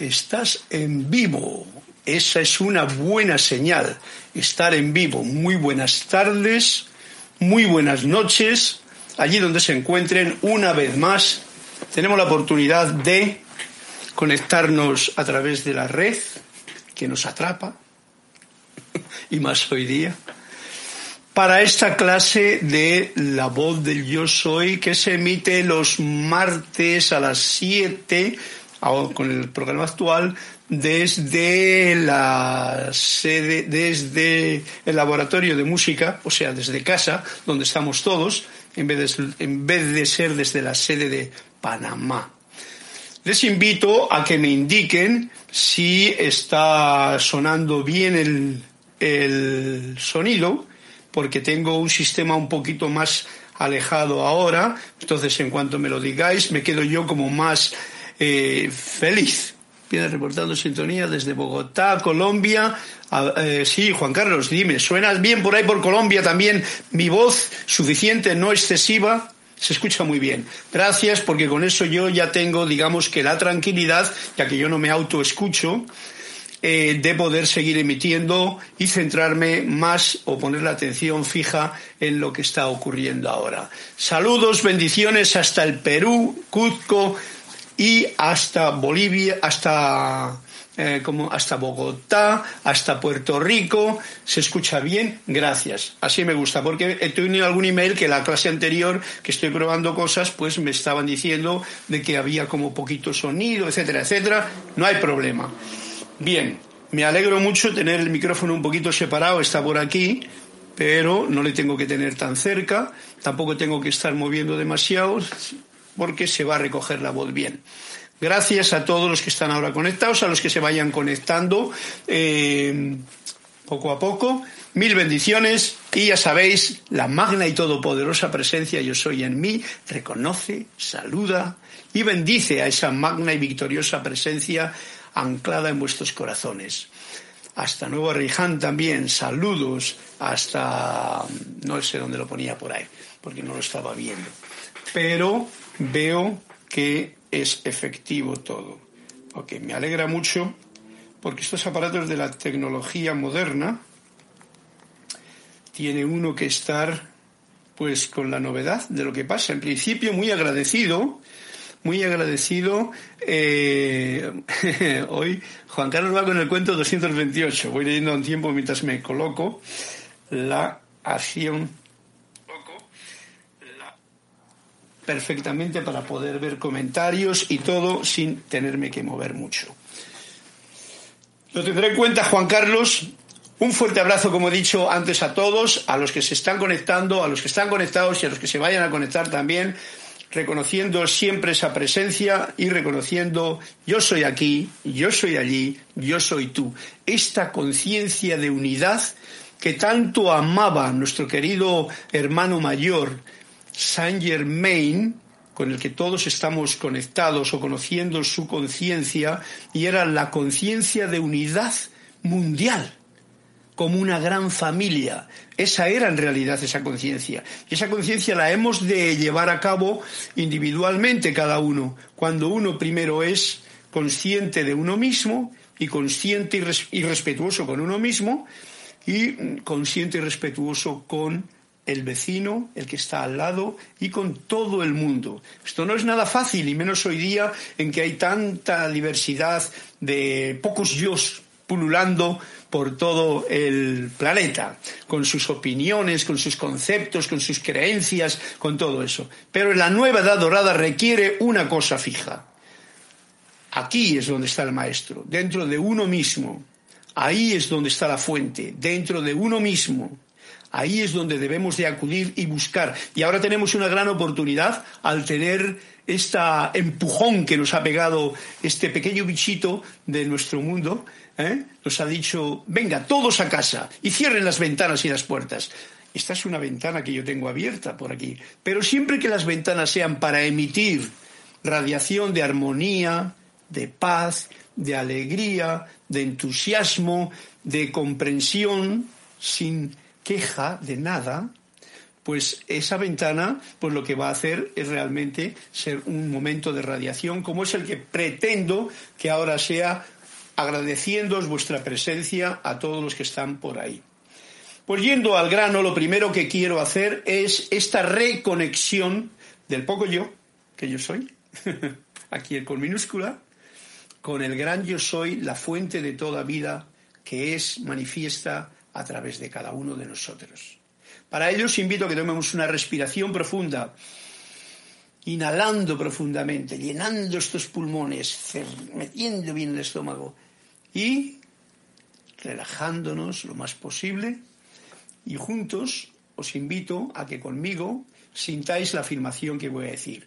estás en vivo. Esa es una buena señal, estar en vivo. Muy buenas tardes, muy buenas noches, allí donde se encuentren, una vez más, tenemos la oportunidad de conectarnos a través de la red que nos atrapa, y más hoy día, para esta clase de La voz del yo soy que se emite los martes a las 7 con el programa actual desde la sede, desde el laboratorio de música, o sea, desde casa, donde estamos todos, en vez de, en vez de ser desde la sede de Panamá. Les invito a que me indiquen si está sonando bien el, el sonido, porque tengo un sistema un poquito más alejado ahora, entonces en cuanto me lo digáis me quedo yo como más eh, feliz. Viene reportando sintonía desde Bogotá, Colombia. Eh, sí, Juan Carlos, dime, ¿suenas bien por ahí por Colombia también? Mi voz suficiente, no excesiva, se escucha muy bien. Gracias, porque con eso yo ya tengo, digamos que la tranquilidad, ya que yo no me autoescucho, eh, de poder seguir emitiendo y centrarme más o poner la atención fija en lo que está ocurriendo ahora. Saludos, bendiciones hasta el Perú, Cuzco, y hasta Bolivia, hasta eh, como hasta Bogotá, hasta Puerto Rico. ¿Se escucha bien? Gracias. Así me gusta, porque he tenido algún email que la clase anterior, que estoy probando cosas, pues me estaban diciendo de que había como poquito sonido, etcétera, etcétera. No hay problema. Bien, me alegro mucho tener el micrófono un poquito separado, está por aquí, pero no le tengo que tener tan cerca, tampoco tengo que estar moviendo demasiado, porque se va a recoger la voz bien. Gracias a todos los que están ahora conectados, a los que se vayan conectando eh, poco a poco. Mil bendiciones y ya sabéis, la magna y todopoderosa presencia yo soy en mí, reconoce, saluda y bendice a esa magna y victoriosa presencia anclada en vuestros corazones. Hasta Nuevo Riján también, saludos hasta, no sé dónde lo ponía por ahí, porque no lo estaba viendo. Pero veo que es efectivo todo. Ok, me alegra mucho porque estos aparatos de la tecnología moderna tiene uno que estar pues con la novedad de lo que pasa. En principio muy agradecido, muy agradecido. Eh, hoy Juan Carlos va con el cuento 228. Voy leyendo un tiempo mientras me coloco la acción perfectamente para poder ver comentarios y todo sin tenerme que mover mucho. Lo tendré en cuenta, Juan Carlos. Un fuerte abrazo, como he dicho antes, a todos, a los que se están conectando, a los que están conectados y a los que se vayan a conectar también, reconociendo siempre esa presencia y reconociendo yo soy aquí, yo soy allí, yo soy tú. Esta conciencia de unidad que tanto amaba nuestro querido hermano mayor, Saint Germain, con el que todos estamos conectados o conociendo su conciencia, y era la conciencia de unidad mundial, como una gran familia. Esa era en realidad esa conciencia. Y esa conciencia la hemos de llevar a cabo individualmente cada uno, cuando uno primero es consciente de uno mismo y consciente y respetuoso con uno mismo y consciente y respetuoso con el vecino, el que está al lado y con todo el mundo. Esto no es nada fácil, y menos hoy día en que hay tanta diversidad de pocos yo pululando por todo el planeta, con sus opiniones, con sus conceptos, con sus creencias, con todo eso. Pero la nueva edad dorada requiere una cosa fija. Aquí es donde está el maestro, dentro de uno mismo. Ahí es donde está la fuente, dentro de uno mismo. Ahí es donde debemos de acudir y buscar. Y ahora tenemos una gran oportunidad al tener este empujón que nos ha pegado este pequeño bichito de nuestro mundo. ¿eh? Nos ha dicho, venga, todos a casa y cierren las ventanas y las puertas. Esta es una ventana que yo tengo abierta por aquí. Pero siempre que las ventanas sean para emitir radiación de armonía, de paz, de alegría, de entusiasmo, de comprensión, sin queja de nada, pues esa ventana, pues lo que va a hacer es realmente ser un momento de radiación, como es el que pretendo que ahora sea agradeciéndoos vuestra presencia a todos los que están por ahí. Pues yendo al grano, lo primero que quiero hacer es esta reconexión del poco yo, que yo soy, aquí con minúscula, con el gran yo soy, la fuente de toda vida que es manifiesta a través de cada uno de nosotros. Para ello os invito a que tomemos una respiración profunda, inhalando profundamente, llenando estos pulmones, metiendo bien el estómago y relajándonos lo más posible. Y juntos os invito a que conmigo sintáis la afirmación que voy a decir.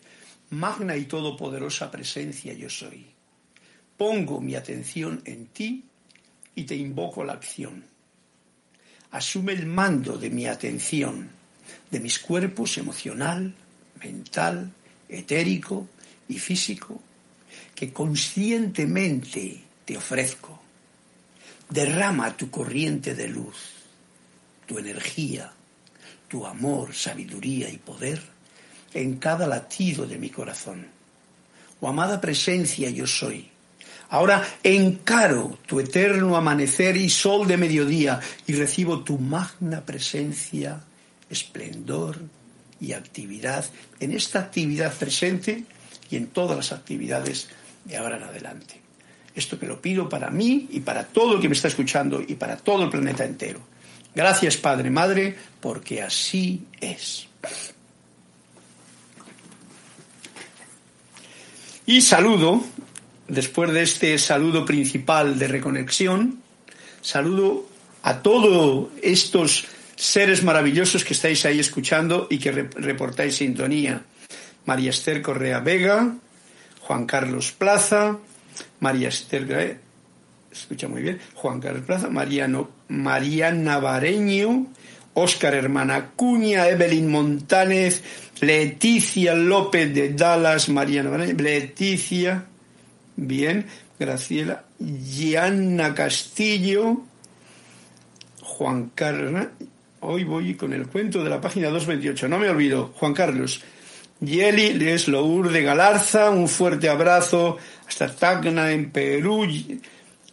Magna y todopoderosa presencia yo soy. Pongo mi atención en ti y te invoco la acción. Asume el mando de mi atención, de mis cuerpos emocional, mental, etérico y físico, que conscientemente te ofrezco. Derrama tu corriente de luz, tu energía, tu amor, sabiduría y poder en cada latido de mi corazón. Oh amada presencia yo soy, Ahora encaro tu eterno amanecer y sol de mediodía y recibo tu magna presencia, esplendor y actividad en esta actividad presente y en todas las actividades de ahora en adelante. Esto que lo pido para mí y para todo el que me está escuchando y para todo el planeta entero. Gracias Padre, Madre, porque así es. Y saludo después de este saludo principal de reconexión, saludo a todos estos seres maravillosos que estáis ahí escuchando y que reportáis sintonía. María Esther Correa Vega, Juan Carlos Plaza, María Esther, escucha muy bien, Juan Carlos Plaza, Mariano, Mariana Vareño, Óscar Hermana Cuña, Evelyn Montánez, Leticia López de Dallas, Mariana Vareño, Leticia, Bien, Graciela, Gianna Castillo, Juan Carlos, hoy voy con el cuento de la página 228, no me olvido, Juan Carlos, Yeli Les Lour de Galarza, un fuerte abrazo hasta Tacna en Perú,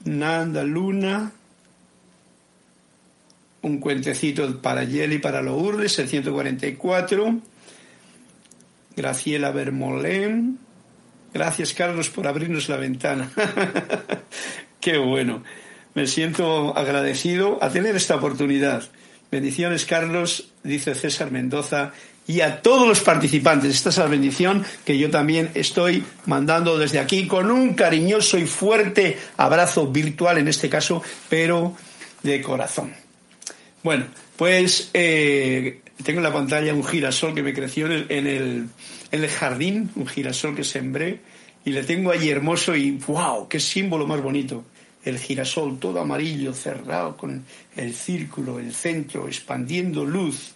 Nanda Luna, un cuentecito para Yeli, para Lourdes, el 144, Graciela Bermolén, Gracias, Carlos, por abrirnos la ventana. Qué bueno. Me siento agradecido a tener esta oportunidad. Bendiciones, Carlos, dice César Mendoza, y a todos los participantes. Esta es la bendición que yo también estoy mandando desde aquí con un cariñoso y fuerte abrazo virtual, en este caso, pero de corazón. Bueno, pues eh, tengo en la pantalla un girasol que me creció en el, jardín, un girasol que sembré, y le tengo ahí hermoso y ¡wow! ¡Qué símbolo más bonito! El girasol todo amarillo, cerrado, con el círculo, el centro, expandiendo luz.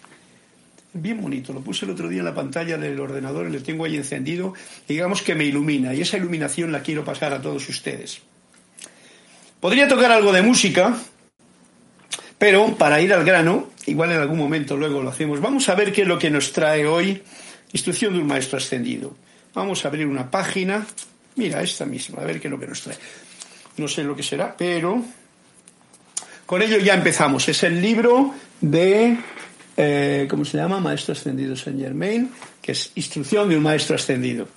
Bien bonito, lo puse el otro día en la pantalla del ordenador y lo tengo ahí encendido. digamos que me ilumina, y esa iluminación la quiero pasar a todos ustedes. Podría tocar algo de música, pero para ir al grano, igual en algún momento luego lo hacemos. Vamos a ver qué es lo que nos trae hoy Instrucción de un maestro ascendido. Vamos a abrir una página. Mira, esta misma, a ver qué es lo que nos trae. No sé lo que será, pero con ello ya empezamos. Es el libro de, eh, ¿cómo se llama? Maestro Ascendido Saint Germain, que es Instrucción de un Maestro Ascendido.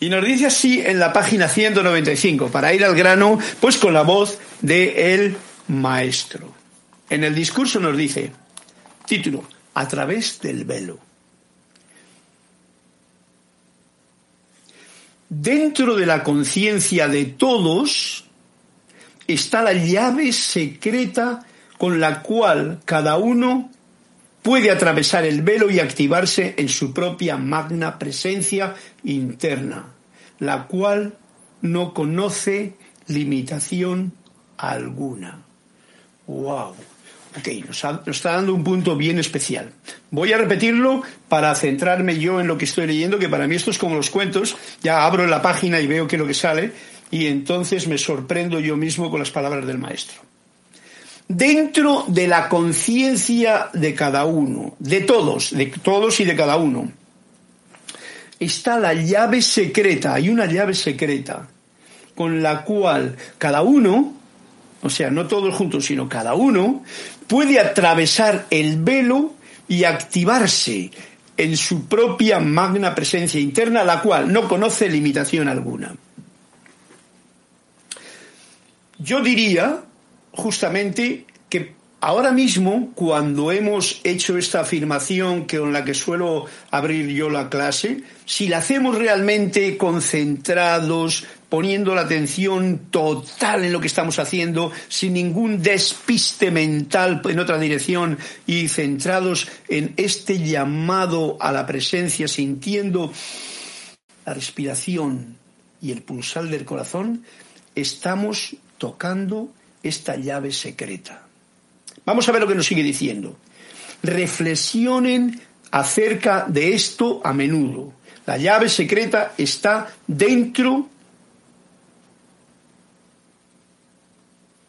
Y nos dice así en la página 195, para ir al grano, pues con la voz de el maestro. En el discurso nos dice, título, A través del velo. Dentro de la conciencia de todos está la llave secreta con la cual cada uno puede atravesar el velo y activarse en su propia magna presencia interna, la cual no conoce limitación alguna. ¡Wow! Ok, nos, está dando un punto bien especial. Voy a repetirlo para centrarme yo en lo que estoy leyendo, que para mí esto es como los cuentos. Ya abro la página y veo qué es lo que sale, y entonces me sorprendo yo mismo con las palabras del maestro. dentro de la conciencia de cada uno, de todos, de todos y de cada uno, está la llave secreta, hay una llave secreta, con la cual cada uno, o sea, no todos juntos, sino cada uno, puede atravesar el velo y activarse en su propia magna presencia interna, la cual no conoce limitación alguna. Yo diría justamente que ahora mismo, cuando hemos hecho esta afirmación con la que suelo abrir yo la clase, si la hacemos realmente concentrados, poniendo la atención total en lo que estamos haciendo, sin ningún despiste mental en otra dirección y centrados en este llamado a la presencia, sintiendo la respiración y el pulsar del corazón, estamos tocando esta llave secreta. Vamos a ver lo que nos sigue diciendo. Reflexionen acerca de esto a menudo. La llave secreta está dentro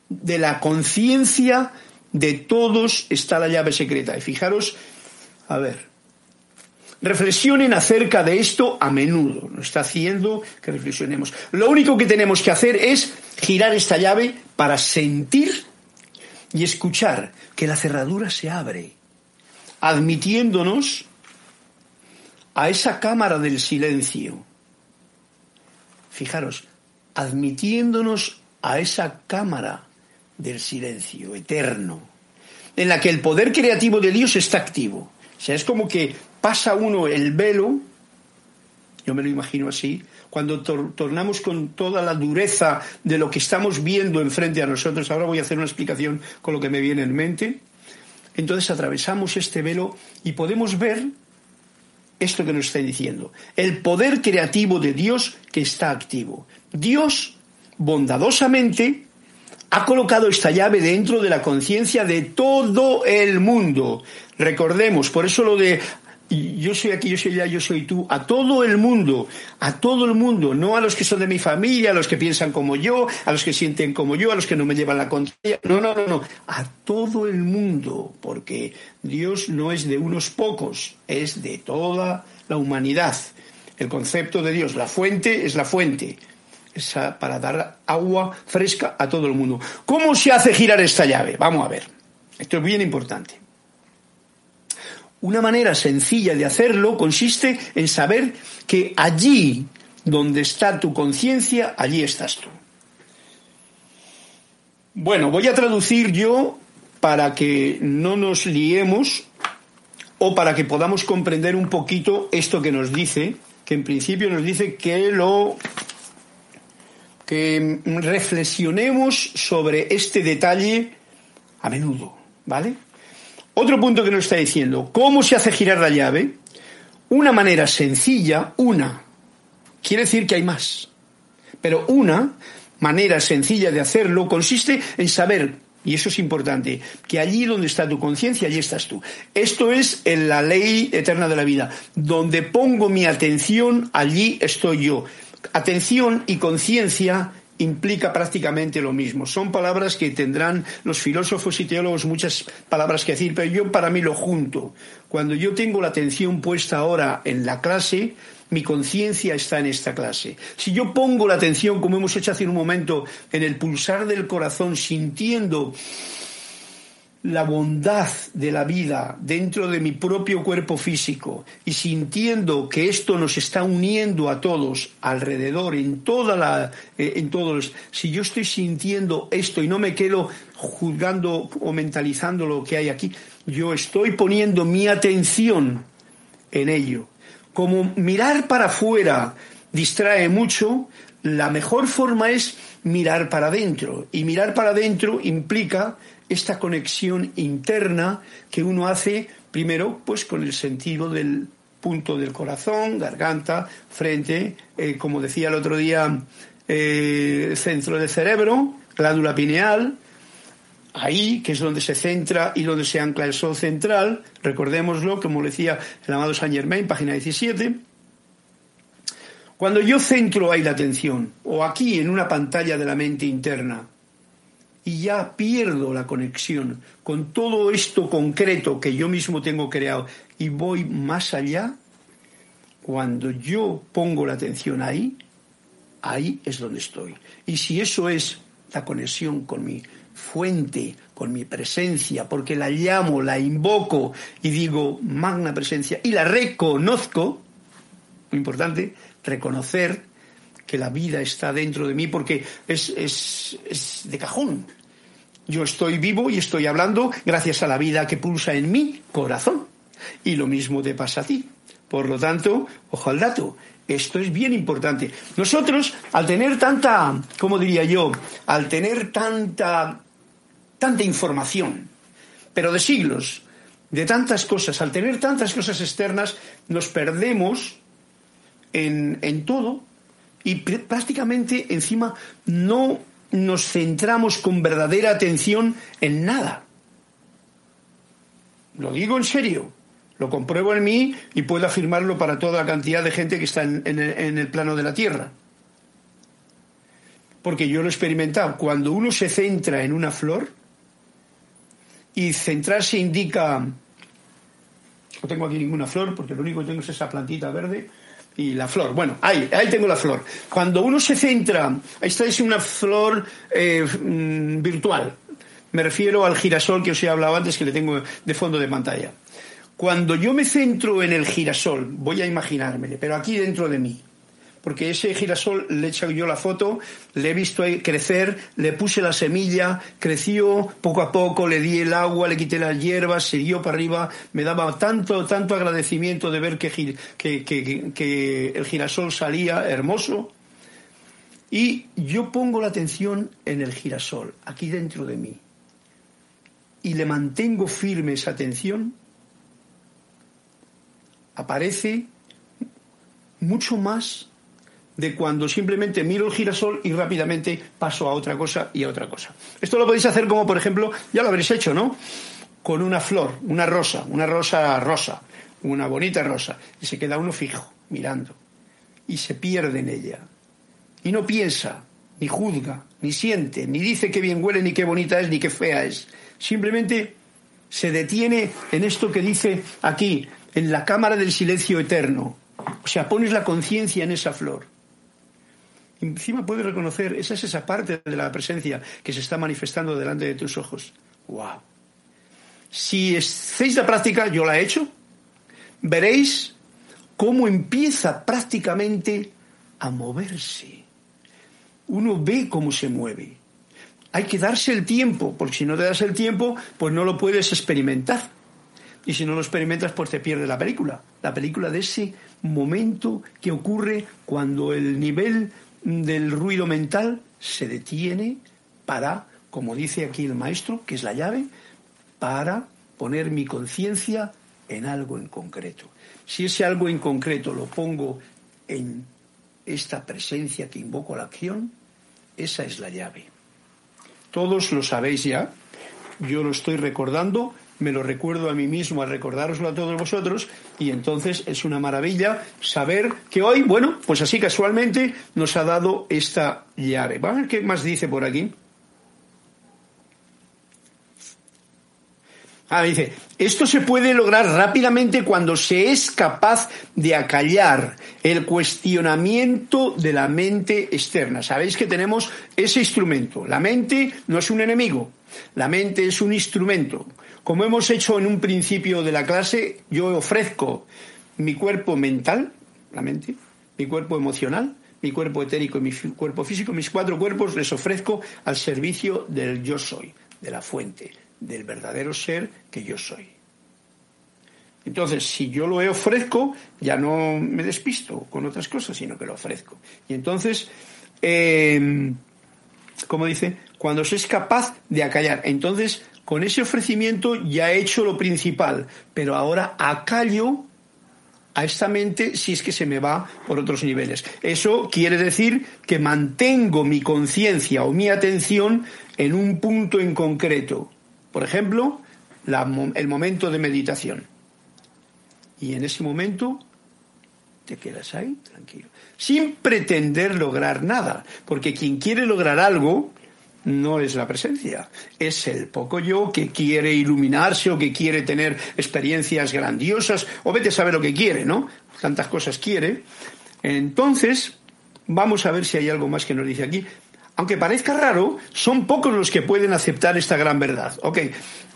de la conciencia de todos está la llave secreta. Y fijaros, a ver, reflexionen acerca de esto a menudo. Nos está haciendo que reflexionemos. Lo único que tenemos que hacer es girar esta llave para sentir y escuchar que la cerradura se abre, admitiéndonos a esa cámara del silencio. Fijaros, admitiéndonos a esa cámara del silencio eterno, en la que el poder creativo de Dios está activo. O sea, es como que pasa uno el velo, yo me lo imagino así, cuando tornamos con toda la dureza de lo que estamos viendo enfrente a nosotros, ahora voy a hacer una explicación con lo que me viene en mente, entonces atravesamos este velo y podemos ver esto que nos está diciendo, el poder creativo de Dios que está activo. Dios, bondadosamente, ha colocado esta llave dentro de la conciencia de todo el mundo. Recordemos, por eso lo de yo soy aquí, yo soy allá, yo soy tú, a todo el mundo, a todo el mundo, no a los que son de mi familia, a los que piensan como yo, a los que sienten como yo, a los que no me llevan la contraria, no, no, no, no, a todo el mundo, porque Dios no es de unos pocos, es de toda la humanidad. El concepto de Dios, la fuente es la fuente, para dar agua fresca a todo el mundo. ¿Cómo se hace girar esta llave? Vamos a ver, esto es bien importante. Una manera sencilla de hacerlo consiste en saber que allí donde está tu conciencia, allí estás tú. Bueno, voy a traducir yo para que no nos liemos o para que podamos comprender un poquito esto que nos dice, que en principio nos dice que lo que reflexionemos sobre este detalle a menudo, ¿vale? Otro punto que nos está diciendo, ¿cómo se hace girar la llave? Una manera sencilla, una, quiere decir que hay más, pero una manera sencilla de hacerlo consiste en saber, y eso es importante, que allí donde está tu conciencia, allí estás tú. Esto es en la ley eterna de la vida. Donde pongo mi atención, allí estoy yo. Atención y conciencia implica prácticamente lo mismo. Son palabras que tendrán los filósofos y teólogos muchas palabras que decir, pero yo para mí lo junto. Cuando yo tengo la atención puesta ahora en la clase, mi conciencia está en esta clase. Si yo pongo la atención, como hemos hecho hace un momento, en el pulsar del corazón, sintiendo la bondad de la vida dentro de mi propio cuerpo físico y sintiendo que esto nos está uniendo a todos alrededor en toda la eh, en todos si yo estoy sintiendo esto y no me quedo juzgando o mentalizando lo que hay aquí yo estoy poniendo mi atención en ello. Como mirar para afuera distrae mucho la mejor forma es mirar para adentro y mirar para adentro implica esta conexión interna que uno hace primero pues con el sentido del punto del corazón, garganta, frente, eh, como decía el otro día, eh, centro del cerebro, glándula pineal, ahí, que es donde se centra y donde se ancla el sol central, recordémoslo, como decía el amado Saint Germain, página 17. Cuando yo centro ahí la atención, o aquí en una pantalla de la mente interna, y ya pierdo la conexión con todo esto concreto que yo mismo tengo creado y voy más allá, cuando yo pongo la atención ahí, ahí es donde estoy. Y si eso es la conexión con mi fuente, con mi presencia, porque la llamo, la invoco y digo magna presencia y la reconozco, muy importante, reconocer que la vida está dentro de mí porque es, es, es de cajón. Yo estoy vivo y estoy hablando gracias a la vida que pulsa en mi corazón. Y lo mismo te pasa a ti. Por lo tanto, ojo al dato, esto es bien importante. Nosotros, al tener tanta, ¿cómo diría yo? Al tener tanta, tanta información, pero de siglos, de tantas cosas, al tener tantas cosas externas, nos perdemos en, en todo y prácticamente encima no nos centramos con verdadera atención en nada. Lo digo en serio, lo compruebo en mí y puedo afirmarlo para toda la cantidad de gente que está en, el, en el plano de la Tierra. Porque yo lo he experimentado. Cuando uno se centra en una flor, y centrarse indica, no tengo aquí ninguna flor, porque lo único que tengo es esa plantita verde, y la flor. Bueno, ahí, ahí tengo la flor. Cuando uno se centra, esta es una flor eh, mm, virtual. Me refiero al girasol que os he hablado antes, que le tengo de fondo de pantalla. Cuando yo me centro en el girasol, voy a imaginármele, pero aquí dentro de mí, porque ese girasol le he echado yo la foto, le he visto crecer, le puse la semilla, creció poco a poco, le di el agua, le quité las hierbas, siguió para arriba, me daba tanto, tanto agradecimiento de ver que el girasol salía hermoso. Y yo pongo la atención en el girasol, aquí dentro de mí, y le mantengo firme esa atención, aparece mucho más de cuando simplemente miro el girasol y rápidamente paso a otra cosa y a otra cosa. Esto lo podéis hacer como, por ejemplo, ya lo habréis hecho, ¿no? Con una flor, una rosa, una rosa rosa, una bonita rosa, y se queda uno fijo, mirando, y se pierde en ella. Y no piensa, ni juzga, ni siente, ni dice qué bien huele, ni qué bonita es, ni qué fea es. Simplemente se detiene en esto que dice aquí, en la cámara del silencio eterno. O sea, pones la conciencia en esa flor encima puedes reconocer, esa es esa parte de la presencia que se está manifestando delante de tus ojos. ¡Wow! Si hacéis la práctica, yo la he hecho, veréis cómo empieza prácticamente a moverse. Uno ve cómo se mueve. Hay que darse el tiempo, porque si no te das el tiempo, pues no lo puedes experimentar. Y si no lo experimentas, pues te pierde la película. La película de ese momento que ocurre cuando el nivel del ruido mental se detiene para, como dice aquí el maestro, que es la llave, para poner mi conciencia en algo en concreto. Si ese algo en concreto lo pongo en esta presencia que invoco a la acción, esa es la llave. Todos lo sabéis ya, yo lo estoy recordando me lo recuerdo a mí mismo al recordároslo a todos vosotros y entonces es una maravilla saber que hoy, bueno, pues así casualmente nos ha dado esta llave. Vamos a ver qué más dice por aquí. Ah, dice, esto se puede lograr rápidamente cuando se es capaz de acallar el cuestionamiento de la mente externa. Sabéis que tenemos ese instrumento. La mente no es un enemigo, la mente es un instrumento. Como hemos hecho en un principio de la clase, yo ofrezco mi cuerpo mental, la mente, mi cuerpo emocional, mi cuerpo etérico y mi cuerpo físico, mis cuatro cuerpos les ofrezco al servicio del yo soy, de la fuente, del verdadero ser que yo soy. Entonces, si yo lo ofrezco, ya no me despisto con otras cosas, sino que lo ofrezco. Y entonces, eh, como dice, cuando se es capaz de acallar. Entonces, con ese ofrecimiento ya he hecho lo principal, pero ahora acallo a esta mente si es que se me va por otros niveles. Eso quiere decir que mantengo mi conciencia o mi atención en un punto en concreto. Por ejemplo, el momento de meditación. Y en ese momento te quedas ahí tranquilo, sin pretender lograr nada, porque quien quiere lograr algo no es la presencia, es el poco yo que quiere iluminarse o que quiere tener experiencias grandiosas o vete a saber lo que quiere, ¿no? Tantas cosas quiere. Entonces, vamos a ver si hay algo más que nos dice aquí. Aunque parezca raro, son pocos los que pueden aceptar esta gran verdad. Ok,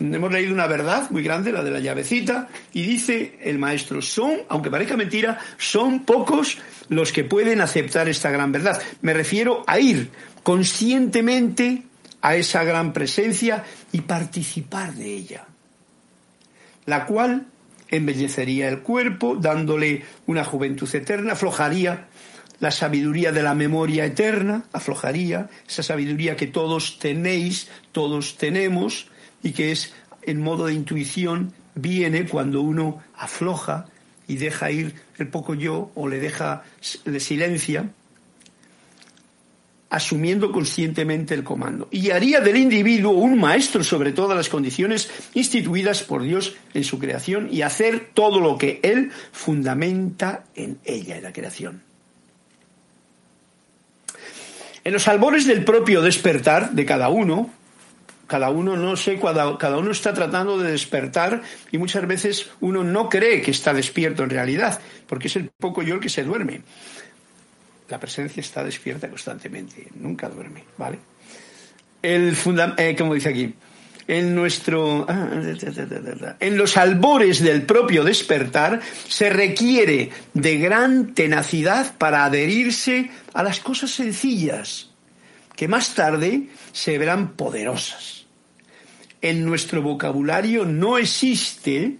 hemos leído una verdad muy grande, la de la llavecita, y dice el maestro, son, aunque parezca mentira, son pocos los que pueden aceptar esta gran verdad. Me refiero a ir conscientemente a esa gran presencia y participar de ella, la cual embellecería el cuerpo, dándole una juventud eterna, aflojaría la sabiduría de la memoria eterna, aflojaría esa sabiduría que todos tenéis, todos tenemos, y que es en modo de intuición, viene cuando uno afloja y deja ir el poco yo o le deja, le silencia asumiendo conscientemente el comando, y haría del individuo un maestro sobre todas las condiciones instituidas por Dios en su creación y hacer todo lo que Él fundamenta en ella, en la creación. En los albores del propio despertar de cada uno, cada uno no sé, cada, cada, uno está tratando de despertar y muchas veces uno no cree que está despierto en realidad, porque es el poco yo el que se duerme la presencia está despierta constantemente, nunca duerme, ¿vale? El eh, como dice aquí, en nuestro ah, en los albores del propio despertar se requiere de gran tenacidad para adherirse a las cosas sencillas que más tarde se verán poderosas. En nuestro vocabulario no existe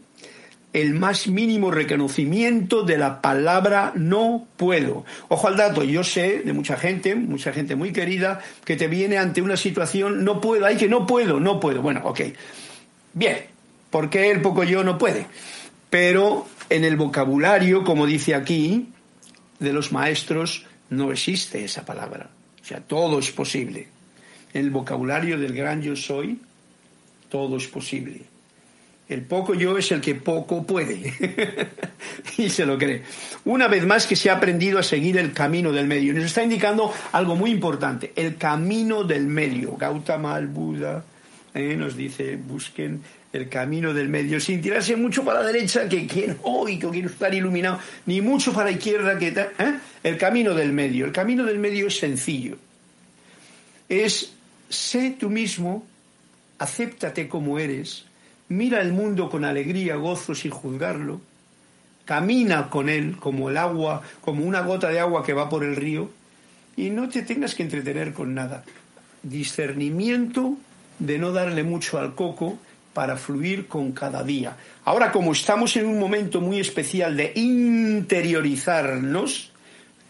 el más mínimo reconocimiento de la palabra no puedo. Ojo al dato, yo sé de mucha gente, mucha gente muy querida, que te viene ante una situación, no puedo, hay que no puedo, no puedo. Bueno, ok. Bien, porque el poco yo no puede. Pero en el vocabulario, como dice aquí, de los maestros, no existe esa palabra. O sea, todo es posible. En el vocabulario del gran yo soy, todo es posible. El poco yo es el que poco puede. y se lo cree. Una vez más que se ha aprendido a seguir el camino del medio. Nos está indicando algo muy importante, el camino del medio. Gautama, el Buda, eh, nos dice, busquen el camino del medio, sin tirarse mucho para la derecha, que quiero, hoy que quiero estar iluminado, ni mucho para la izquierda, que ¿eh? el camino del medio. El camino del medio es sencillo. Es sé tú mismo, acéptate como eres, mira el mundo con alegría, gozo, sin juzgarlo, camina con él como el agua, como una gota de agua que va por el río, y no te tengas que entretener con nada. Discernimiento de no darle mucho al coco para fluir con cada día. Ahora, como estamos en un momento muy especial de interiorizarnos,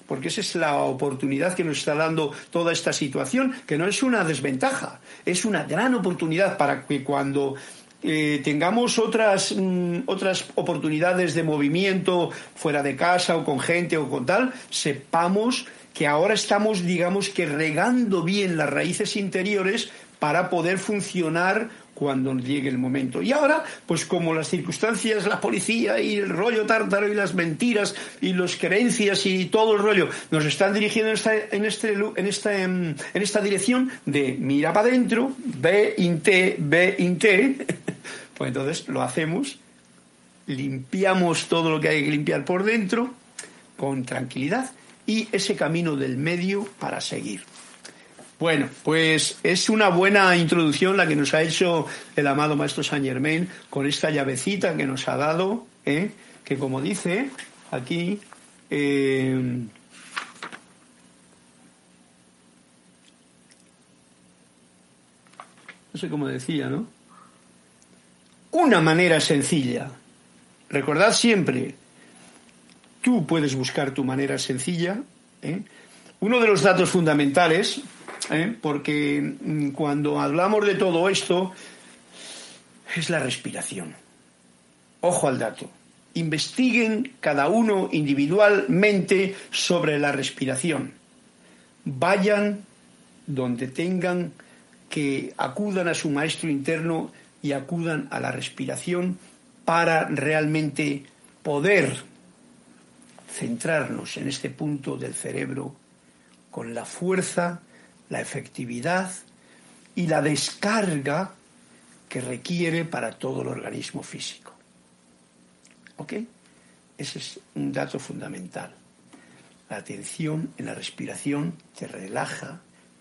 porque esa es la oportunidad que nos está dando toda esta situación, que no es una desventaja, es una gran oportunidad para que cuando eh, tengamos otras, mm, otras oportunidades de movimiento fuera de casa o con gente o con tal, sepamos que ahora estamos, digamos que regando bien las raíces interiores para poder funcionar cuando llegue el momento. Y ahora, pues como las circunstancias, la policía y el rollo tártaro y las mentiras y las creencias y todo el rollo nos están dirigiendo en esta, en este, en esta, en esta dirección de mira para adentro, ve, inte, ve, inte, pues entonces lo hacemos, limpiamos todo lo que hay que limpiar por dentro con tranquilidad y ese camino del medio para seguir. Bueno, pues es una buena introducción la que nos ha hecho el amado Maestro Saint Germain con esta llavecita que nos ha dado, ¿eh? que como dice aquí, eh, no sé cómo decía, ¿no? Una manera sencilla. Recordad siempre, tú puedes buscar tu manera sencilla. ¿eh? Uno de los datos fundamentales ¿eh? porque mm, cuando hablamos de todo esto es la respiración. Ojo al dato. Investiguen cada uno individualmente sobre la respiración. Vayan donde tengan que acudan a su maestro interno y acudan a la respiración para realmente poder centrarnos en este punto del cerebro con la fuerza la efectividad y la descarga que requiere para todo el organismo físico. ¿Ok? Ese es un dato fundamental. La atención en la respiración te relaja,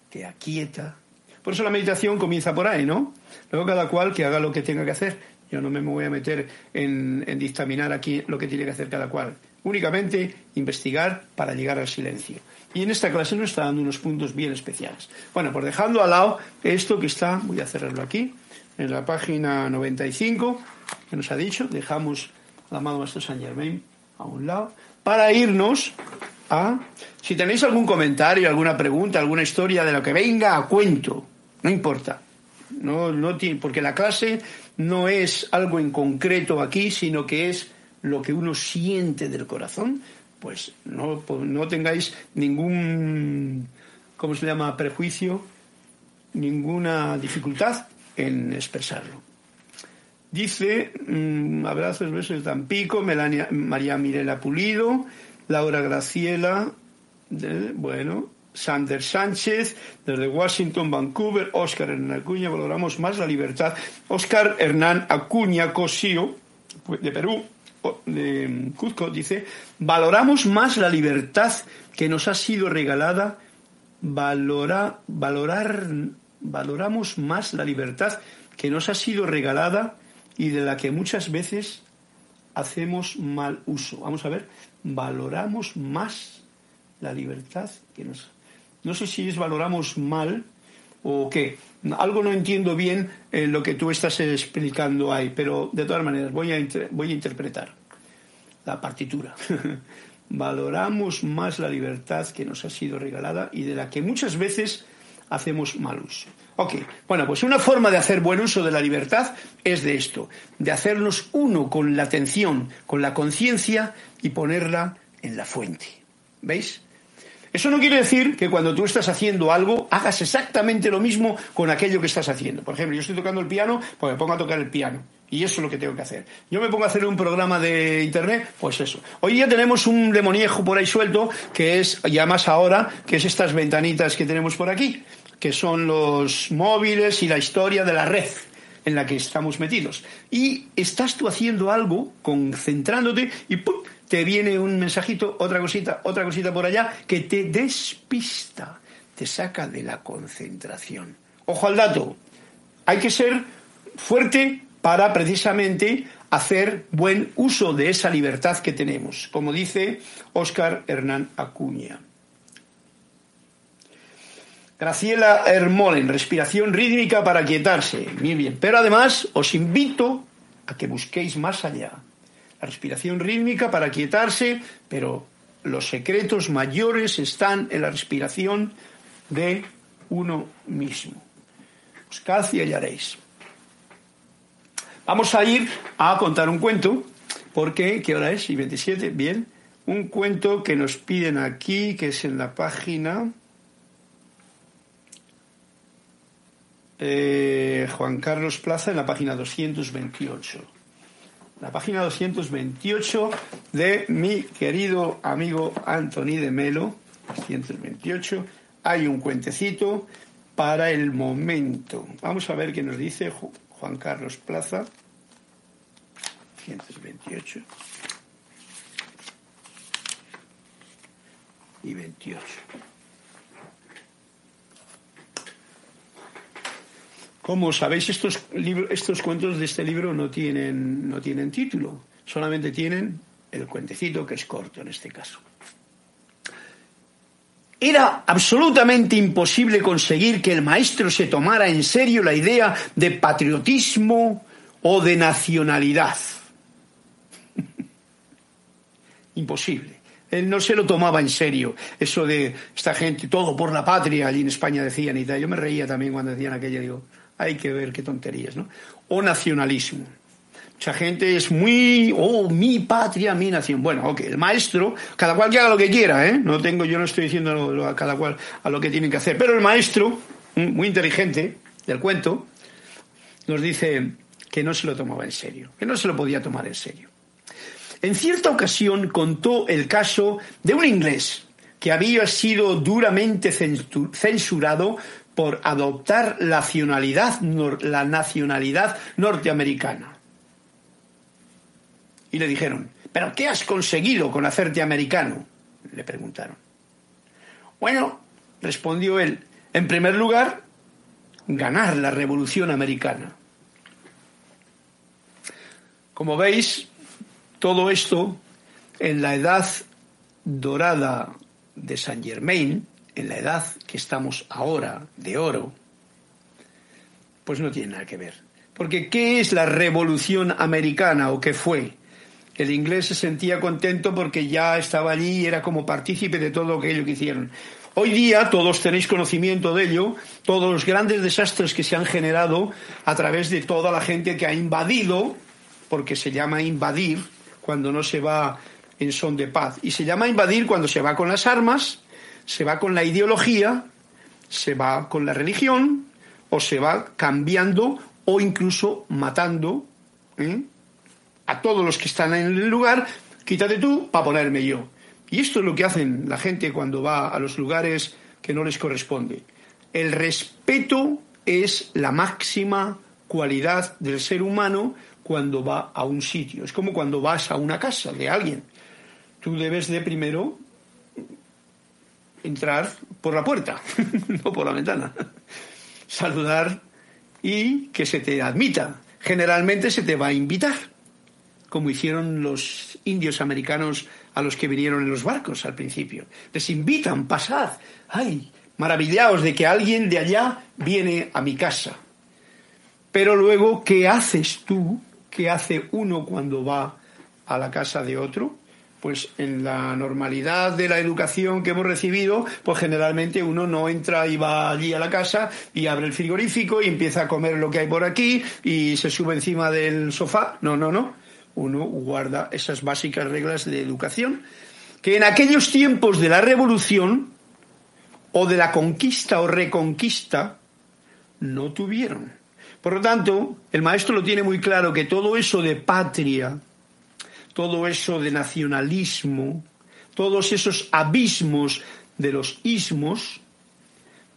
te aquieta. Por eso la meditación comienza por ahí, ¿no? Luego cada cual que haga lo que tenga que hacer. Yo no me voy a meter en, en dictaminar aquí lo que tiene que hacer cada cual. Únicamente investigar para llegar al silencio. Y en esta clase nos está dando unos puntos bien especiales. Bueno, pues dejando al lado esto que está, voy a cerrarlo aquí, en la página 95, que nos ha dicho, dejamos al amado Maestro Saint Germain a un lado, para irnos a, si tenéis algún comentario, alguna pregunta, alguna historia de lo que venga a cuento, no importa. No, no tiene, porque la clase no es algo en concreto aquí, sino que es lo que uno siente del corazón, pues no, no tengáis ningún, ¿cómo se llama?, prejuicio, ninguna dificultad en expresarlo. Dice, mmm, abrazos, besos de Tampico, Melania, María Mirela Pulido, Laura Graciela, bueno, Sander Sánchez, desde Washington, Vancouver, Oscar Hernán Acuña, valoramos más la libertad. Oscar Hernán Acuña Cosío, de Perú, de Cuzco, dice, valoramos más la libertad que nos ha sido regalada, valora, valorar, valoramos más la libertad que nos ha sido regalada y de la que muchas veces hacemos mal uso. Vamos a ver, valoramos más la libertad que nos... No sé si es valoramos mal o qué. Algo no entiendo bien en lo que tú estás explicando ahí, pero de todas maneras voy a, voy a interpretar la partitura. Valoramos más la libertad que nos ha sido regalada y de la que muchas veces hacemos mal uso. Ok, bueno, pues una forma de hacer buen uso de la libertad es de esto, de hacernos uno con la atención, con la conciencia y ponerla en la fuente. ¿Veis? Eso no quiere decir que cuando tú estás haciendo algo hagas exactamente lo mismo con aquello que estás haciendo. Por ejemplo, yo estoy tocando el piano, pues me pongo a tocar el piano. Y eso es lo que tengo que hacer. Yo me pongo a hacer un programa de internet, pues eso. Hoy ya tenemos un demoniejo por ahí suelto, que es, ya más ahora, que es estas ventanitas que tenemos por aquí, que son los móviles y la historia de la red en la que estamos metidos. Y estás tú haciendo algo, concentrándote, y te viene un mensajito, otra cosita, otra cosita por allá, que te despista, te saca de la concentración. Ojo al dato, hay que ser fuerte para precisamente hacer buen uso de esa libertad que tenemos, como dice Óscar Hernán Acuña. Graciela Hermolen, respiración rítmica para quietarse. Muy bien. Pero además os invito a que busquéis más allá la respiración rítmica para quietarse, pero los secretos mayores están en la respiración de uno mismo. Buscad y hallaréis. Vamos a ir a contar un cuento, porque, ¿qué hora es? ¿Y 27? Bien. Un cuento que nos piden aquí, que es en la página... Eh, Juan Carlos Plaza, en la página 228 la página 228 de mi querido amigo Anthony de Melo, 228, hay un cuentecito para el momento. Vamos a ver qué nos dice Juan Carlos Plaza, 228 y 28. Como sabéis, estos, estos cuentos de este libro no tienen, no tienen título, solamente tienen el cuentecito, que es corto en este caso. Era absolutamente imposible conseguir que el maestro se tomara en serio la idea de patriotismo o de nacionalidad. imposible. Él no se lo tomaba en serio. Eso de esta gente, todo por la patria, allí en España decían y tal. Yo me reía también cuando decían aquello, digo, hay que ver qué tonterías, ¿no? O nacionalismo. Mucha gente es muy, oh, mi patria, mi nación. Bueno, ok, el maestro, cada cual que haga lo que quiera, ¿eh? No tengo, yo no estoy diciendo a cada cual a lo que tienen que hacer. Pero el maestro, muy inteligente del cuento, nos dice que no se lo tomaba en serio, que no se lo podía tomar en serio. En cierta ocasión contó el caso de un inglés que había sido duramente censurado por adoptar la nacionalidad, la nacionalidad norteamericana. Y le dijeron, ¿pero qué has conseguido con hacerte americano? Le preguntaron. Bueno, respondió él, en primer lugar, ganar la revolución americana. Como veis, todo esto en la edad dorada de Saint Germain, en la edad que estamos ahora de oro, pues no tiene nada que ver. Porque ¿qué es la revolución americana o qué fue? El inglés se sentía contento porque ya estaba allí y era como partícipe de todo aquello que hicieron. Hoy día todos tenéis conocimiento de ello, todos los grandes desastres que se han generado a través de toda la gente que ha invadido, porque se llama invadir cuando no se va en son de paz, y se llama invadir cuando se va con las armas, se va con la ideología, se va con la religión, o se va cambiando o incluso matando ¿eh? a todos los que están en el lugar, quítate tú para ponerme yo. Y esto es lo que hacen la gente cuando va a los lugares que no les corresponde. El respeto es la máxima cualidad del ser humano cuando va a un sitio. Es como cuando vas a una casa de alguien. Tú debes de primero entrar por la puerta, no por la ventana. Saludar y que se te admita. Generalmente se te va a invitar, como hicieron los indios americanos a los que vinieron en los barcos al principio. Les invitan, pasad. ¡Ay! Maravillaos de que alguien de allá viene a mi casa. Pero luego, ¿qué haces tú? ¿Qué hace uno cuando va a la casa de otro? Pues en la normalidad de la educación que hemos recibido, pues generalmente uno no entra y va allí a la casa y abre el frigorífico y empieza a comer lo que hay por aquí y se sube encima del sofá. No, no, no uno guarda esas básicas reglas de educación que en aquellos tiempos de la revolución o de la conquista o reconquista no tuvieron. Por lo tanto, el maestro lo tiene muy claro que todo eso de patria, todo eso de nacionalismo, todos esos abismos de los ismos,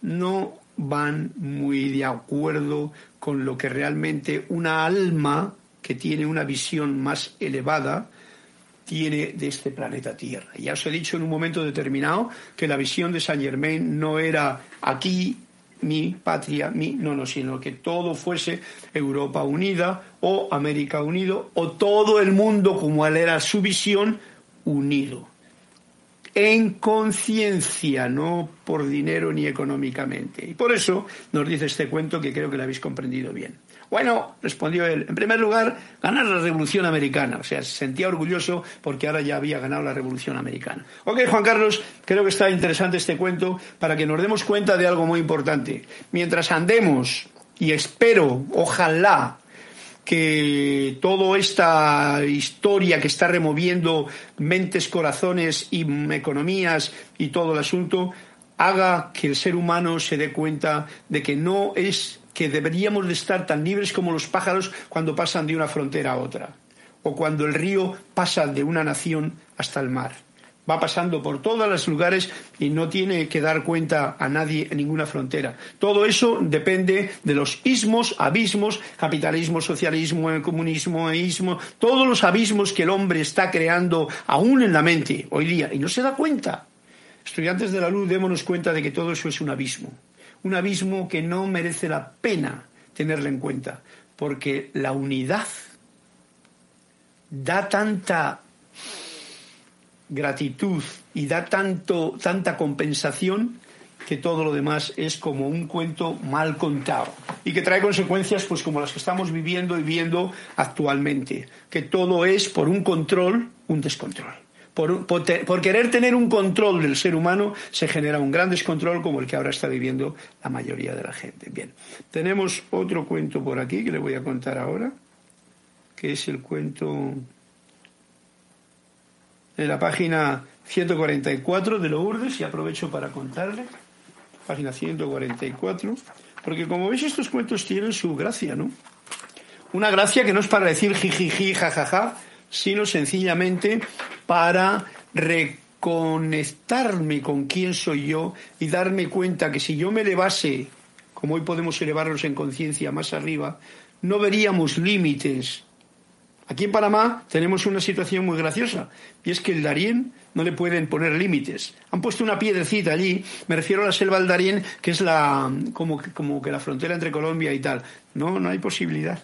no van muy de acuerdo con lo que realmente una alma que tiene una visión más elevada, tiene de este planeta Tierra. Ya os he dicho en un momento determinado que la visión de Saint Germain no era aquí mi patria, mi, no, no, sino que todo fuese Europa unida o América unido o todo el mundo como él era su visión unido. En conciencia, no por dinero ni económicamente. Y por eso nos dice este cuento que creo que lo habéis comprendido bien. Bueno, respondió él, en primer lugar, ganar la Revolución Americana. O sea, se sentía orgulloso porque ahora ya había ganado la Revolución Americana. Ok, Juan Carlos, creo que está interesante este cuento para que nos demos cuenta de algo muy importante. Mientras andemos, y espero, ojalá, que toda esta historia que está removiendo mentes, corazones y economías y todo el asunto haga que el ser humano se dé cuenta de que no es que deberíamos de estar tan libres como los pájaros cuando pasan de una frontera a otra, o cuando el río pasa de una nación hasta el mar. Va pasando por todos los lugares y no tiene que dar cuenta a nadie en ninguna frontera. Todo eso depende de los ismos, abismos, capitalismo, socialismo, comunismo, ismo, todos los abismos que el hombre está creando aún en la mente hoy día y no se da cuenta. Estudiantes de la luz, démonos cuenta de que todo eso es un abismo un abismo que no merece la pena tenerlo en cuenta, porque la unidad da tanta gratitud y da tanto, tanta compensación que todo lo demás es como un cuento mal contado y que trae consecuencias pues como las que estamos viviendo y viendo actualmente, que todo es por un control, un descontrol por, querer tener un control del ser humano, se genera un gran descontrol como el que ahora está viviendo la mayoría de la gente. Bien, tenemos otro cuento por aquí que le voy a contar ahora, que es el cuento de la página 144 de Lourdes, y aprovecho para contarle, página 144, porque como veis estos cuentos tienen su gracia, ¿no? Una gracia que no es para decir jijiji, jajaja, sino sencillamente para reconectarme con quién soy yo y darme cuenta que si yo me elevase como hoy podemos elevarnos en conciencia más arriba, no veríamos límites. Aquí en Panamá tenemos una situación muy graciosa, y es que el Darién no le pueden poner límites. Han puesto una piedrecita allí, me refiero a la selva del Darién, que es la, como, como que la frontera entre Colombia y tal. No, no hay posibilidad.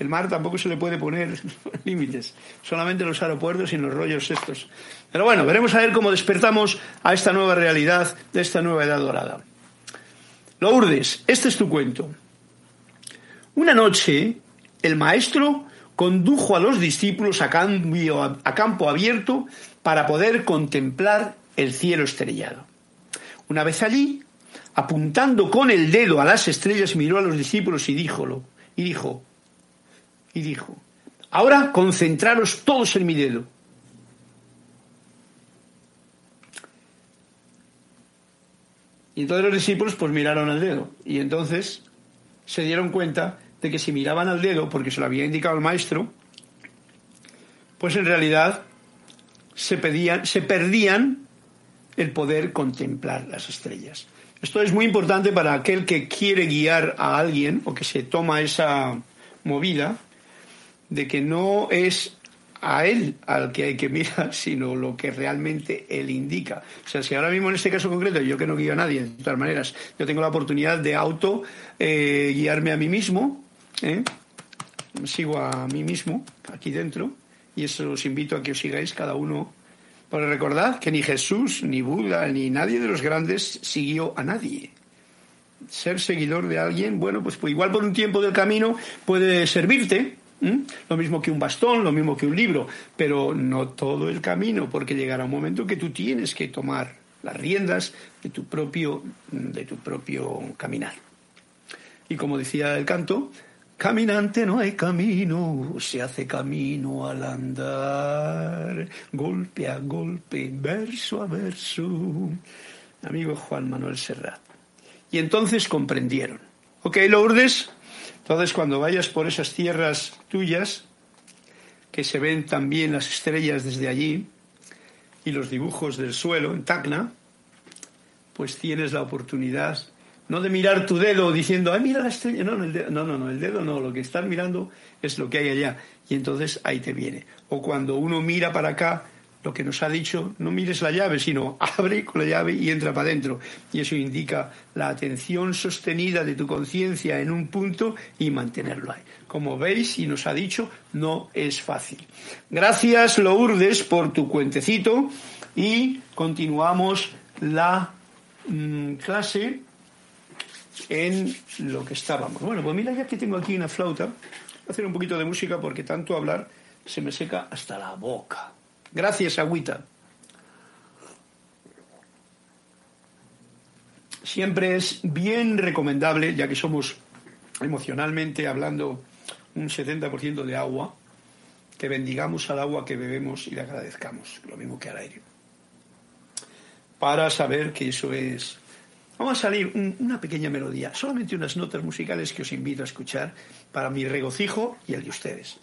El mar tampoco se le puede poner límites, solamente los aeropuertos y los rollos estos. Pero bueno, veremos a ver cómo despertamos a esta nueva realidad de esta nueva edad dorada. Lourdes, este es tu cuento. Una noche, el maestro condujo a los discípulos a, a campo abierto para poder contemplar el cielo estrellado. Una vez allí, apuntando con el dedo a las estrellas, miró a los discípulos y díjolo, y dijo, y dijo, ahora concentraros todos en mi dedo. Y entonces los discípulos pues miraron al dedo y entonces se dieron cuenta de que si miraban al dedo, porque se lo había indicado el maestro, pues en realidad se, pedían, se perdían el poder contemplar las estrellas. Esto es muy importante para aquel que quiere guiar a alguien o que se toma esa movida de que no es a él al que hay que mirar, sino lo que realmente él indica. O sea, si ahora mismo en este caso concreto, yo que no guío a nadie, de todas maneras, yo tengo la oportunidad de auto eh, guiarme a mí mismo, ¿eh? sigo a mí mismo aquí dentro, y eso os invito a que os sigáis cada uno. Pero recordad que ni Jesús, ni Buda, ni nadie de los grandes siguió a nadie. Ser seguidor de alguien, bueno, pues, pues igual por un tiempo del camino puede servirte, lo mismo que un bastón, lo mismo que un libro, pero no todo el camino, porque llegará un momento que tú tienes que tomar las riendas de tu propio, de tu propio caminar. Y como decía el canto, Caminante no hay camino, se hace camino al andar, golpe a golpe, verso a verso. Amigo Juan Manuel Serrat. Y entonces comprendieron. Ok, Lourdes, entonces cuando vayas por esas tierras tuyas, que se ven también las estrellas desde allí, y los dibujos del suelo en Tacna, pues tienes la oportunidad no de mirar tu dedo diciendo, ay, mira la estrella. No, no, no, no, no, el dedo no, lo que estás mirando es lo que hay allá. Y entonces ahí te viene. O cuando uno mira para acá, lo que nos ha dicho, no mires la llave, sino abre con la llave y entra para adentro. Y eso indica la atención sostenida de tu conciencia en un punto y mantenerlo ahí. Como veis y nos ha dicho, no es fácil. Gracias, Lourdes, por tu cuentecito y continuamos la mm, clase en lo que estábamos. Bueno, pues mira, ya que tengo aquí una flauta, voy a hacer un poquito de música porque tanto hablar se me seca hasta la boca. Gracias, agüita. Siempre es bien recomendable, ya que somos emocionalmente hablando un 70% de agua, que bendigamos al agua que bebemos y le agradezcamos, lo mismo que al aire. Para saber que eso es Vamos a salir una pequeña melodía, solamente unas notas musicales que os invito a escuchar para mi regocijo y el de ustedes.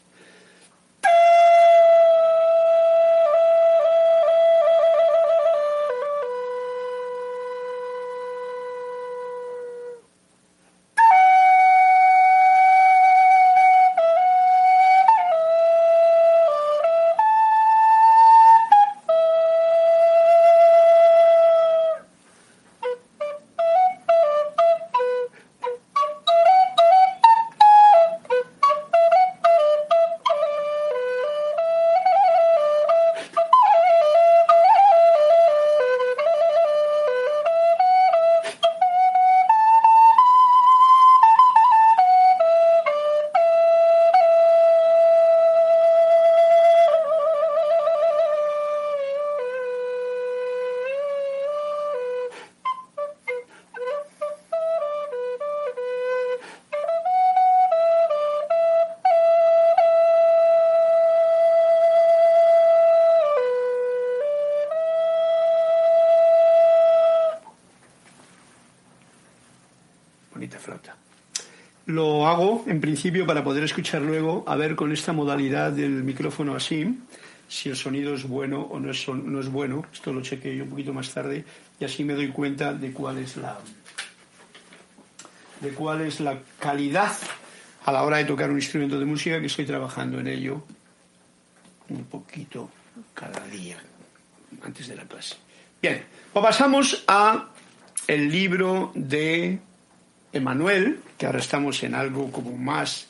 Lo hago en principio para poder escuchar luego, a ver con esta modalidad del micrófono así, si el sonido es bueno o no es, no es bueno. Esto lo chequeé yo un poquito más tarde y así me doy cuenta de cuál es la, de cuál es la calidad a la hora de tocar un instrumento de música, que estoy trabajando en ello un poquito cada día, antes de la clase. Bien, pues pasamos a el libro de Emanuel, que ahora estamos en algo como más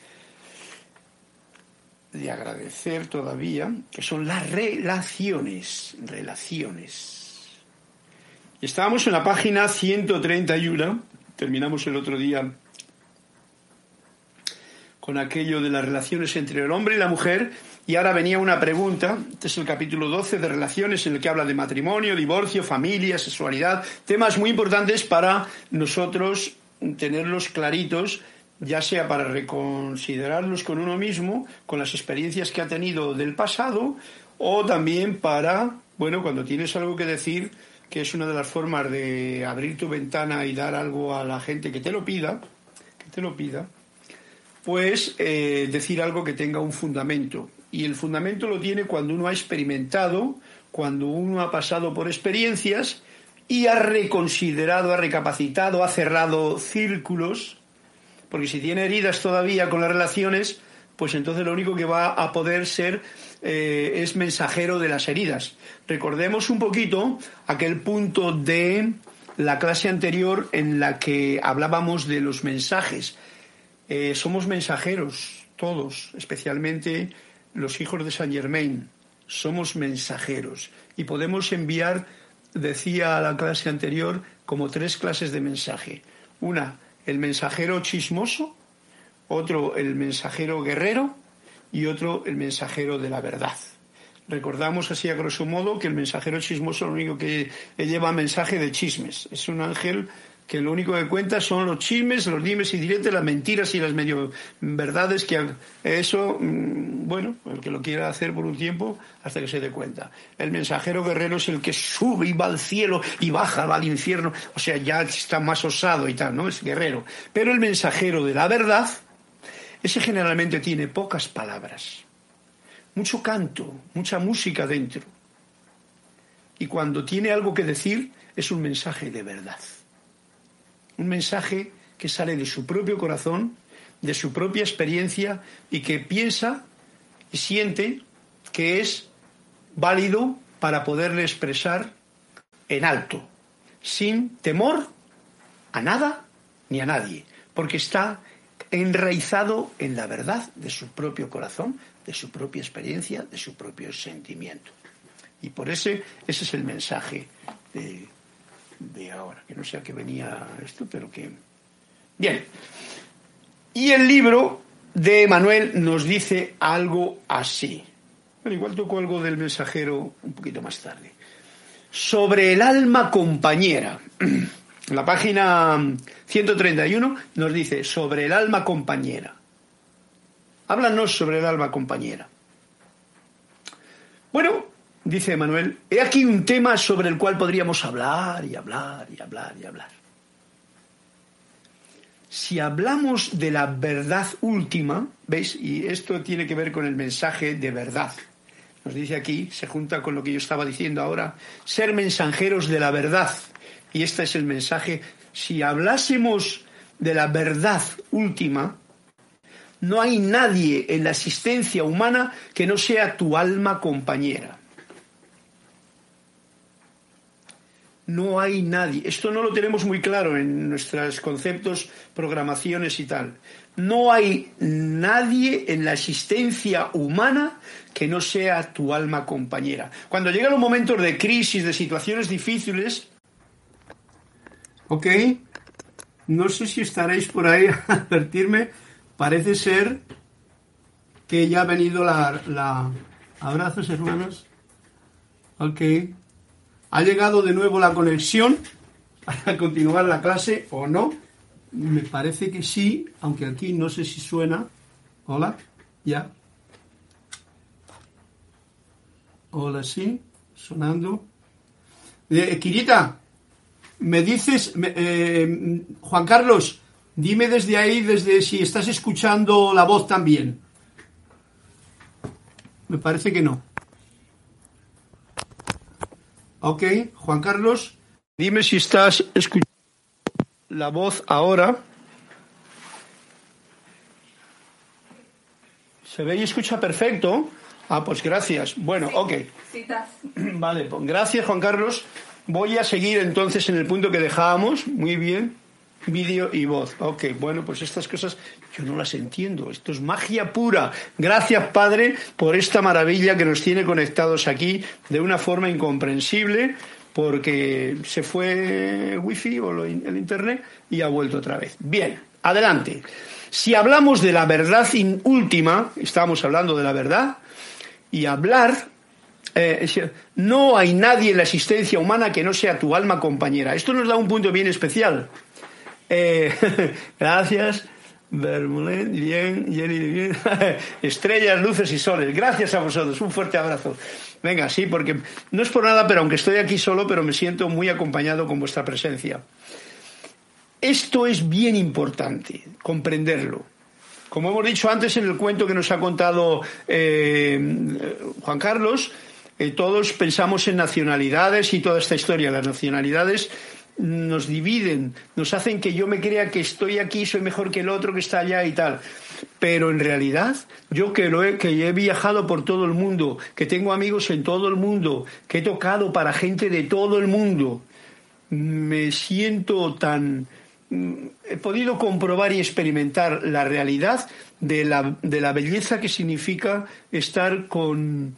de agradecer todavía, que son las relaciones, relaciones. Estábamos en la página 131, terminamos el otro día con aquello de las relaciones entre el hombre y la mujer, y ahora venía una pregunta, este es el capítulo 12 de relaciones en el que habla de matrimonio, divorcio, familia, sexualidad, temas muy importantes para nosotros tenerlos claritos ya sea para reconsiderarlos con uno mismo, con las experiencias que ha tenido del pasado, o también para, bueno, cuando tienes algo que decir, que es una de las formas de abrir tu ventana y dar algo a la gente que te lo pida, que te lo pida, pues eh, decir algo que tenga un fundamento. Y el fundamento lo tiene cuando uno ha experimentado, cuando uno ha pasado por experiencias y ha reconsiderado, ha recapacitado, ha cerrado círculos porque si tiene heridas todavía con las relaciones, pues entonces lo único que va a poder ser eh, es mensajero de las heridas. Recordemos un poquito aquel punto de la clase anterior en la que hablábamos de los mensajes. Eh, somos mensajeros, todos, especialmente los hijos de Saint Germain. Somos mensajeros y podemos enviar, decía la clase anterior, como tres clases de mensaje. Una, el mensajero chismoso, otro el mensajero guerrero y otro el mensajero de la verdad. Recordamos así a grosso modo que el mensajero chismoso lo único que lleva mensaje de chismes. Es un ángel que lo único que cuenta son los chismes, los dimes y diretes, las mentiras y las medio verdades que eso, mm, bueno, el que lo quiera hacer por un tiempo hasta que se dé cuenta. El mensajero guerrero es el que sube y va al cielo y baja, va al infierno, o sea, ya está más osado y tal, ¿no? Es guerrero. Pero el mensajero de la verdad, ese generalmente tiene pocas palabras, mucho canto, mucha música dentro. Y cuando tiene algo que decir, es un mensaje de verdad un mensaje que sale de su propio corazón, de su propia experiencia y que piensa y siente que es válido para poderle expresar en alto, sin temor a nada ni a nadie, porque está enraizado en la verdad de su propio corazón, de su propia experiencia, de su propio sentimiento. Y por ese, ese es el mensaje de, de ahora, que no sé a qué venía esto, pero que... Bien. Y el libro de Manuel nos dice algo así. Bueno, igual toco algo del mensajero un poquito más tarde. Sobre el alma compañera. La página 131 nos dice sobre el alma compañera. Háblanos sobre el alma compañera. Bueno, dice Manuel, he aquí un tema sobre el cual podríamos hablar y hablar y hablar y hablar. Si hablamos de la verdad última, ¿veis? Y esto tiene que ver con el mensaje de verdad. Nos dice aquí, se junta con lo que yo estaba diciendo ahora, ser mensajeros de la verdad. Y este es el mensaje. Si hablásemos de la verdad última, no hay nadie en la existencia humana que no sea tu alma compañera. No hay nadie. Esto no lo tenemos muy claro en nuestros conceptos, programaciones y tal. No hay nadie en la existencia humana que no sea tu alma compañera. Cuando llegan los momentos de crisis, de situaciones difíciles, ok, no sé si estaréis por ahí a advertirme, parece ser que ya ha venido la... la... Abrazos, hermanos. Ok. ¿Ha llegado de nuevo la conexión para continuar la clase o no? Me parece que sí, aunque aquí no sé si suena. Hola, ya. Hola, sí, sonando. Eh, me dices, eh, Juan Carlos, dime desde ahí, desde si estás escuchando la voz también. Me parece que no. Ok, Juan Carlos. Dime si estás escuchando la voz ahora. ¿Se ve y escucha perfecto? Ah, pues gracias. Bueno, sí, ok. Vale, pues gracias Juan Carlos. Voy a seguir entonces en el punto que dejábamos. Muy bien. Vídeo y voz. Ok, bueno, pues estas cosas yo no las entiendo. Esto es magia pura. Gracias, Padre, por esta maravilla que nos tiene conectados aquí de una forma incomprensible, porque se fue wifi o el internet y ha vuelto otra vez. Bien, adelante. Si hablamos de la verdad última, estamos hablando de la verdad, y hablar eh, no hay nadie en la existencia humana que no sea tu alma compañera. Esto nos da un punto bien especial. Eh, gracias, Bermulén, bien, Jenny, bien. Estrellas, luces y soles. Gracias a vosotros. Un fuerte abrazo. Venga, sí, porque no es por nada, pero aunque estoy aquí solo, pero me siento muy acompañado con vuestra presencia. Esto es bien importante, comprenderlo. Como hemos dicho antes en el cuento que nos ha contado eh, Juan Carlos, eh, todos pensamos en nacionalidades y toda esta historia. Las nacionalidades nos dividen, nos hacen que yo me crea que estoy aquí, soy mejor que el otro que está allá y tal. Pero en realidad, yo que, he, que he viajado por todo el mundo, que tengo amigos en todo el mundo, que he tocado para gente de todo el mundo, me siento tan mm, he podido comprobar y experimentar la realidad de la, de la belleza que significa estar con,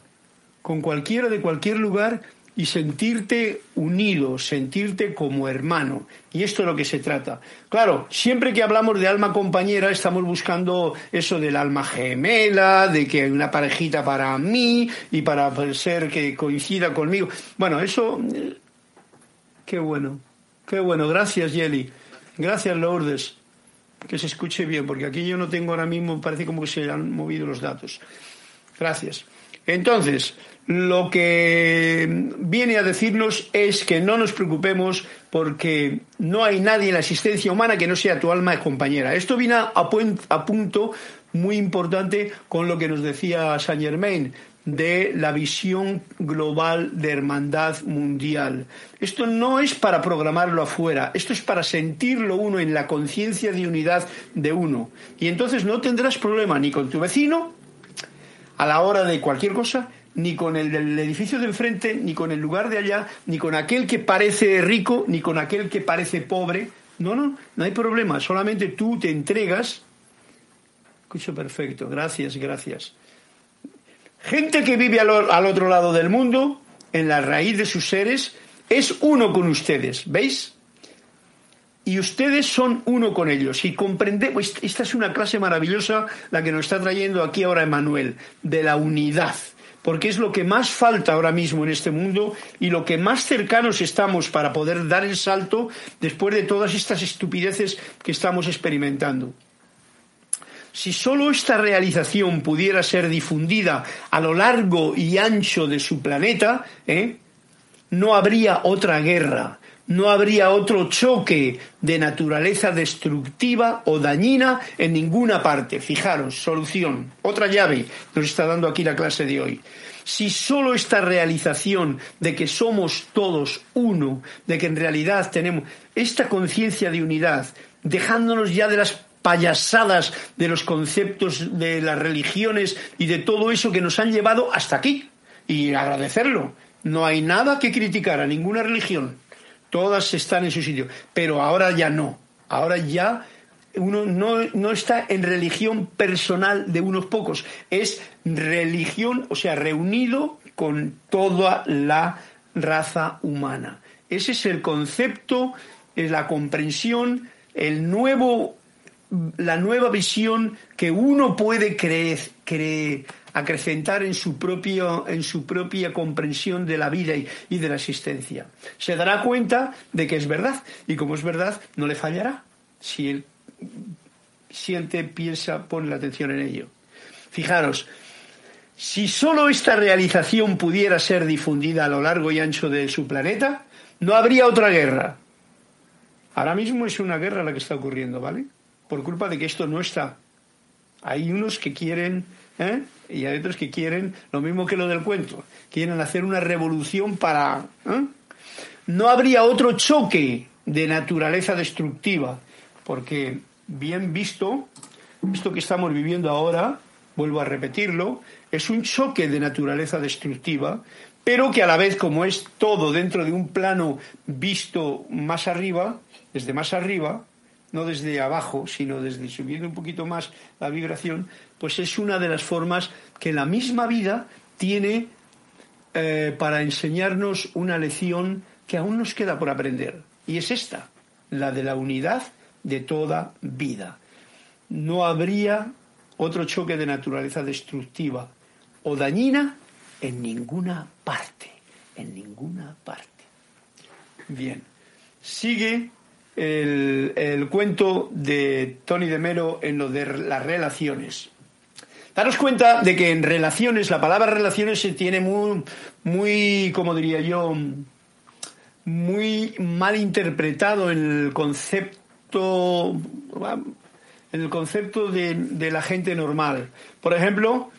con cualquiera de cualquier lugar y sentirte unido, sentirte como hermano. Y esto es lo que se trata. Claro, siempre que hablamos de alma compañera estamos buscando eso del alma gemela, de que hay una parejita para mí y para ser que coincida conmigo. Bueno, eso eh, Qué bueno, qué bueno. Gracias, Yeli. Gracias, Lourdes. Que se escuche bien, porque aquí yo no tengo ahora mismo, parece como que se han movido los datos. Gracias. Entonces, lo que viene a decirnos es que no nos preocupemos porque no hay nadie en la existencia humana que no sea tu alma compañera. Esto viene a, a punto muy importante con lo que nos decía Saint Germain de la visión global de hermandad mundial. Esto no es para programarlo afuera, esto es para sentirlo uno en la conciencia de unidad de uno. Y entonces no tendrás problema ni con tu vecino, a la hora de cualquier cosa, ni con el del edificio de enfrente, ni con el lugar de allá, ni con aquel que parece rico, ni con aquel que parece pobre. No, no, no hay problema. Solamente tú te entregas. Escucho perfecto. Gracias, gracias. Gente que vive al, al otro lado del mundo, en la raíz de sus seres, es uno con ustedes. ¿Veis? y ustedes son uno con ellos. Y comprendemos, esta es una clase maravillosa la que nos está trayendo aquí ahora Emanuel, de la unidad, porque es lo que más falta ahora mismo en este mundo y lo que más cercanos estamos para poder dar el salto después de todas estas estupideces que estamos experimentando. Si solo esta realización pudiera ser difundida a lo largo y ancho de su planeta, ¿eh? no habría otra guerra, no habría otro choque de naturaleza destructiva o dañina en ninguna parte. Fijaros, solución. Otra llave nos está dando aquí la clase de hoy. Si solo esta realización de que somos todos uno, de que en realidad tenemos esta conciencia de unidad, dejándonos ya de las payasadas de los conceptos de las religiones y de todo eso que nos han llevado hasta aquí, y agradecerlo. No hay nada que criticar a ninguna religión todas están en su sitio, pero ahora ya no, ahora ya uno no, no, está en religión personal de unos pocos, es religión, o sea, reunido con toda la raza humana. Ese es el concepto, es la comprensión, el nuevo, la nueva visión que uno puede creer, creer acrecentar en su, propio, en su propia comprensión de la vida y, de la existencia. Se dará cuenta de que es verdad y como es verdad no le fallará si él siente, piensa, pone la atención en ello. Fijaros, si solo esta realización pudiera ser difundida a lo largo y ancho de su planeta, no habría otra guerra. Ahora mismo es una guerra la que está ocurriendo, ¿vale? Por culpa de que esto no está. Hay unos que quieren ¿eh? Y hay otros que quieren lo mismo que lo del cuento, quieren hacer una revolución para... ¿eh? No habría otro choque de naturaleza destructiva, porque bien visto, esto que estamos viviendo ahora, vuelvo a repetirlo, es un choque de naturaleza destructiva, pero que a la vez, como es todo dentro de un plano visto más arriba, desde más arriba, no desde abajo, sino desde subiendo un poquito más la vibración, pues es una de las formas que la misma vida tiene eh, para enseñarnos una lección que aún nos queda por aprender. Y es esta, la de la unidad de toda vida. No habría otro choque de naturaleza destructiva o dañina en ninguna parte, en ninguna parte. Bien, sigue el, cuento de Tony de Melo en lo de las relaciones. Daros cuenta de que en relaciones, la palabra relaciones se tiene muy, muy, como diría yo, muy mal interpretado en el concepto, en el concepto de, de la gente normal. Por ejemplo,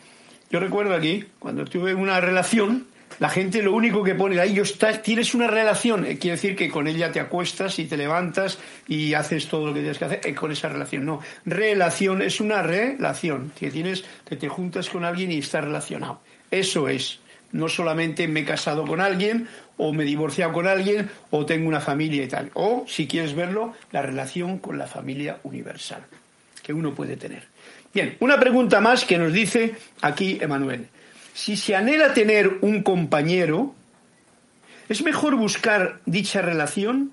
yo recuerdo aquí, cuando tuve una relación, la gente lo único que pone ahí, yo tienes una relación, eh, quiere decir que con ella te acuestas y te levantas y haces todo lo que tienes que hacer eh, con esa relación. No, relación es una relación, que tienes, que te juntas con alguien y estás relacionado. Eso es. No solamente me he casado con alguien, o me he divorciado con alguien, o tengo una familia y tal. O, si quieres verlo, la relación con la familia universal que uno puede tener. Bien, una pregunta más que nos dice aquí Emanuel. Si se anhela tener un compañero, ¿es mejor buscar dicha relación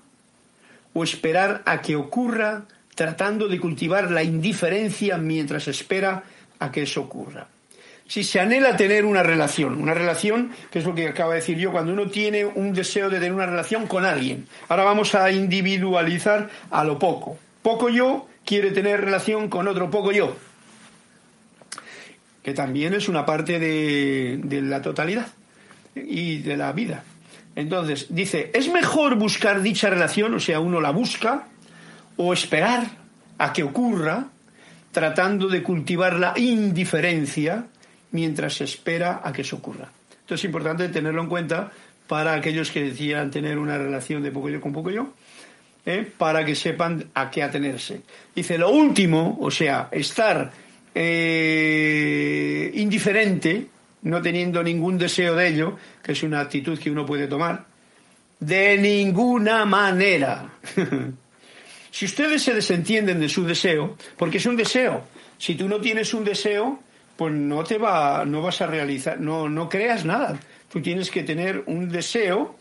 o esperar a que ocurra tratando de cultivar la indiferencia mientras espera a que eso ocurra? Si se anhela tener una relación, una relación, que es lo que acabo de decir yo, cuando uno tiene un deseo de tener una relación con alguien. Ahora vamos a individualizar a lo poco. Poco yo quiere tener relación con otro poco yo que también es una parte de, la totalidad y de la vida. Entonces, dice, ¿es mejor buscar dicha relación, o sea, uno la busca, o esperar a que ocurra, tratando de cultivar la indiferencia mientras se espera a que eso ocurra? Entonces es importante tenerlo en cuenta para aquellos que decían tener una relación de poco yo con poco yo, ¿eh? para que sepan a qué atenerse. Dice, lo último, o sea, estar eh, indiferente, no teniendo ningún deseo de ello, que es una actitud que uno puede tomar, de ninguna manera. si ustedes se desentienden de su deseo, porque es un deseo, si tú no tienes un deseo, pues no te va, no vas a realizar, no, no creas nada. Tú tienes que tener un deseo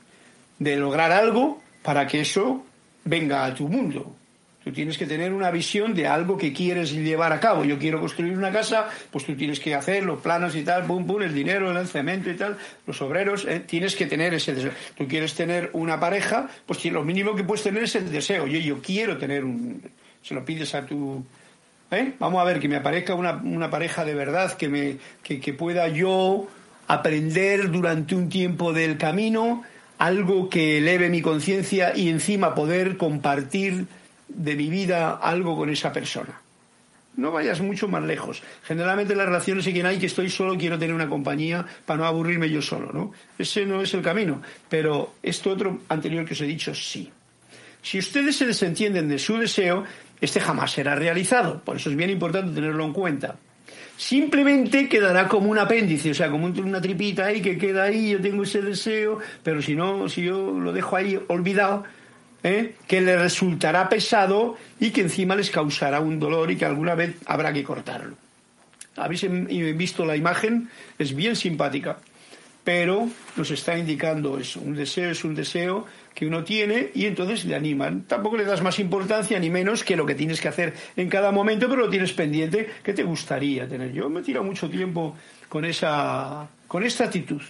de lograr algo para que eso venga a tu mundo. Tú tienes que tener una visión de algo que quieres llevar a cabo. Yo quiero construir una casa, pues tú tienes que hacer los planos y tal, pum, pum, el dinero, el cemento y tal, los obreros, eh, tienes que tener ese deseo. Tú quieres tener una pareja, pues lo mínimo que puedes tener es el deseo. Yo, yo quiero tener un... Se lo pides a tu... ¿eh? Vamos a ver, que me aparezca una, pareja de verdad, que, me, que, que pueda yo aprender durante un tiempo del camino algo que eleve mi conciencia y encima poder compartir de mi vida algo con esa persona. No vayas mucho más lejos. Generalmente las relaciones y quien hay que estoy solo, quiero tener una compañía para no aburrirme yo solo, ¿no? Ese no es el camino. Pero esto otro anterior que os he dicho, sí. Si ustedes se desentienden de su deseo, este jamás será realizado. Por eso es bien importante tenerlo en cuenta. Simplemente quedará como un apéndice, o sea, como una tripita ahí que queda ahí, yo tengo ese deseo, pero si no, si yo lo dejo ahí olvidado, ¿eh? que le resultará pesado y que encima les causará un dolor y que alguna vez habrá que cortarlo. Habéis visto la imagen, es bien simpática, pero nos está indicando eso. Un deseo es un deseo que uno tiene y entonces le animan. Tampoco le das más importancia ni menos que lo que tienes que hacer en cada momento, pero lo tienes pendiente que te gustaría tener. Yo me tiro mucho tiempo con esa, con esta actitud.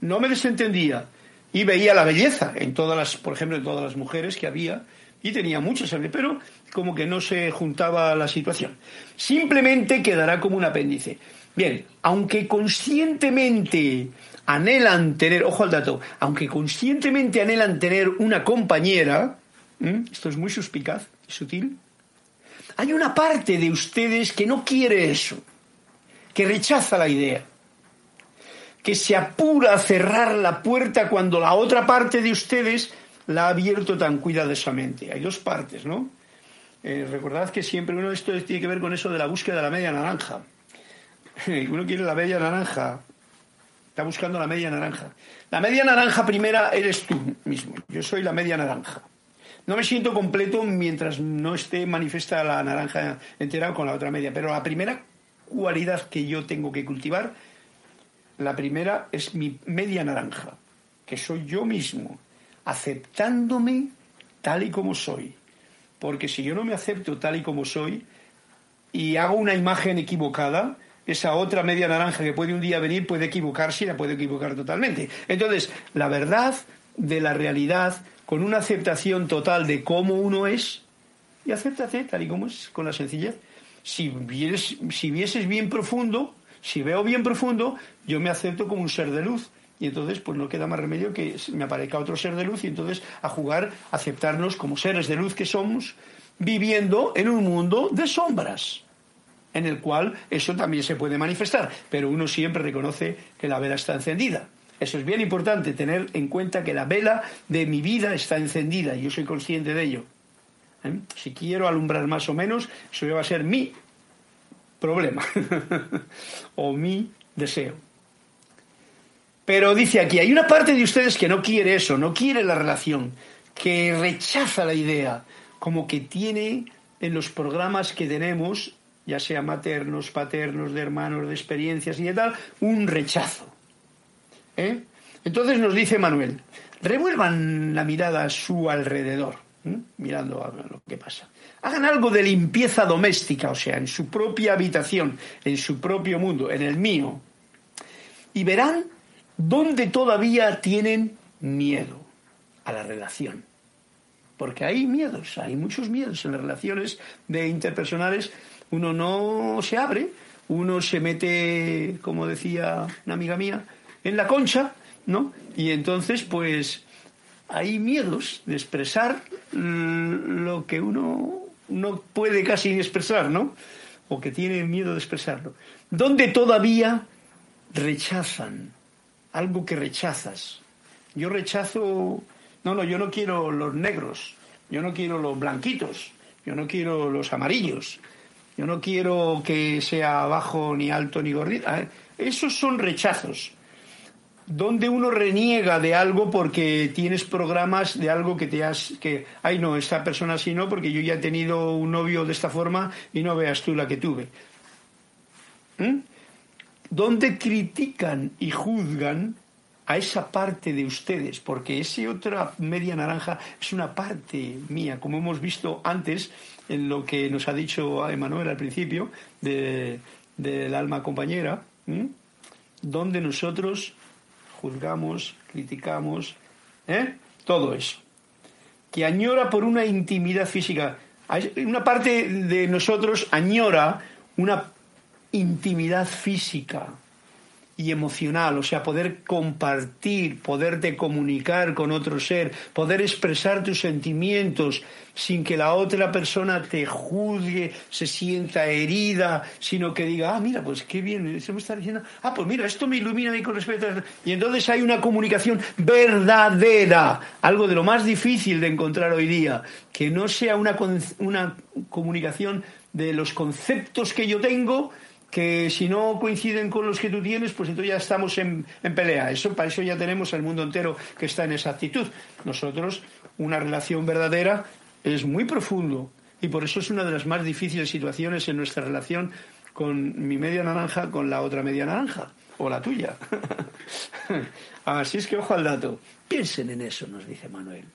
No me desentendía y veía la belleza en todas las, por ejemplo, en todas las mujeres que había y tenía mucha sangre, pero como que no se juntaba la situación. Simplemente quedará como un apéndice. Bien, aunque conscientemente anhelan tener, ojo al dato, aunque conscientemente anhelan tener una compañera, esto es muy suspicaz y sutil, hay una parte de ustedes que no quiere eso, que rechaza la idea que se apura a cerrar la puerta cuando la otra parte de ustedes la ha abierto tan cuidadosamente. Hay dos partes, ¿no? Eh, recordad que siempre uno de esto tiene que ver con eso de la búsqueda de la media naranja. Uno quiere la media naranja. Está buscando la media naranja. La media naranja primera eres tú mismo. Yo soy la media naranja. No me siento completo mientras no esté manifiesta la naranja entera con la otra media. Pero la primera cualidad que yo tengo que cultivar, la primera es mi media naranja, que soy yo mismo, aceptándome tal y como soy. Porque si yo no me acepto tal y como soy y hago una imagen equivocada, esa otra media naranja que puede un día venir puede equivocarse y la puede equivocar totalmente. Entonces, la verdad de la realidad, con una aceptación total de cómo uno es, y acéptate tal y como es, con la sencillez. Si, si vieses bien profundo, si veo bien profundo, yo me acepto como un ser de luz. Y entonces, pues no queda más remedio que me aparezca otro ser de luz y entonces a jugar, a aceptarnos como seres de luz que somos, viviendo en un mundo de sombras en el cual eso también se puede manifestar, pero uno siempre reconoce que la vela está encendida. Eso es bien importante, tener en cuenta que la vela de mi vida está encendida y yo soy consciente de ello. ¿Eh? Si quiero alumbrar más o menos, eso va a ser mi problema o mi deseo. Pero dice aquí, hay una parte de ustedes que no quiere eso, no quiere la relación, que rechaza la idea, como que tiene en los programas que tenemos ya sea maternos, paternos, de hermanos, de experiencias y de tal, un rechazo. ¿eh? Entonces nos dice Manuel, revuelvan la mirada a su alrededor, mirando a lo que pasa. Hagan algo de limpieza doméstica, o sea, en su propia habitación, en su propio mundo, en el mío, y verán dónde todavía tienen miedo a la relación. Porque hay miedos, hay muchos miedos en las relaciones de interpersonales uno no se abre, uno se mete, como decía una amiga mía, en la concha, ¿no? Y entonces, pues, hay miedos de expresar lo que uno no puede casi expresar, ¿no? O que tiene miedo de expresarlo. Donde todavía rechazan algo que rechazas. Yo rechazo, no, no, yo no quiero los negros, yo no quiero los blanquitos, yo no quiero los amarillos, yo no quiero que sea bajo, ni alto, ni gordito. Esos son rechazos. Donde uno reniega de algo porque tienes programas de algo que te has. que, ay, no, esta persona sí no, porque yo ya he tenido un novio de esta forma y no veas tú la que tuve. ¿Mm? Donde critican y juzgan a esa parte de ustedes, porque esa otra media naranja es una parte mía, como hemos visto antes en lo que nos ha dicho Emanuel al principio del alma compañera, donde nosotros juzgamos, criticamos, ¿eh? todo eso, que añora por una intimidad física. Una parte de nosotros añora una intimidad física, y emocional, o sea, poder compartir, poderte comunicar con otro ser, poder expresar tus sentimientos sin que la otra persona te juzgue, se sienta herida, sino que diga, ah, mira, pues qué bien, eso me está diciendo, ah, pues mira, esto me ilumina a mí con respecto a... Y entonces hay una comunicación verdadera, algo de lo más difícil de encontrar hoy día, que no sea una, una comunicación de los conceptos que yo tengo, que si no coinciden con los que tú tienes, pues entonces ya estamos en, pelea. Eso, para eso ya tenemos el mundo entero que está en esa actitud. Nosotros, una relación verdadera es muy profundo y por eso es una de las más difíciles situaciones en nuestra relación con mi media naranja con la otra media naranja o la tuya. Así es que ojo al dato. Piensen en eso, nos dice Manuel.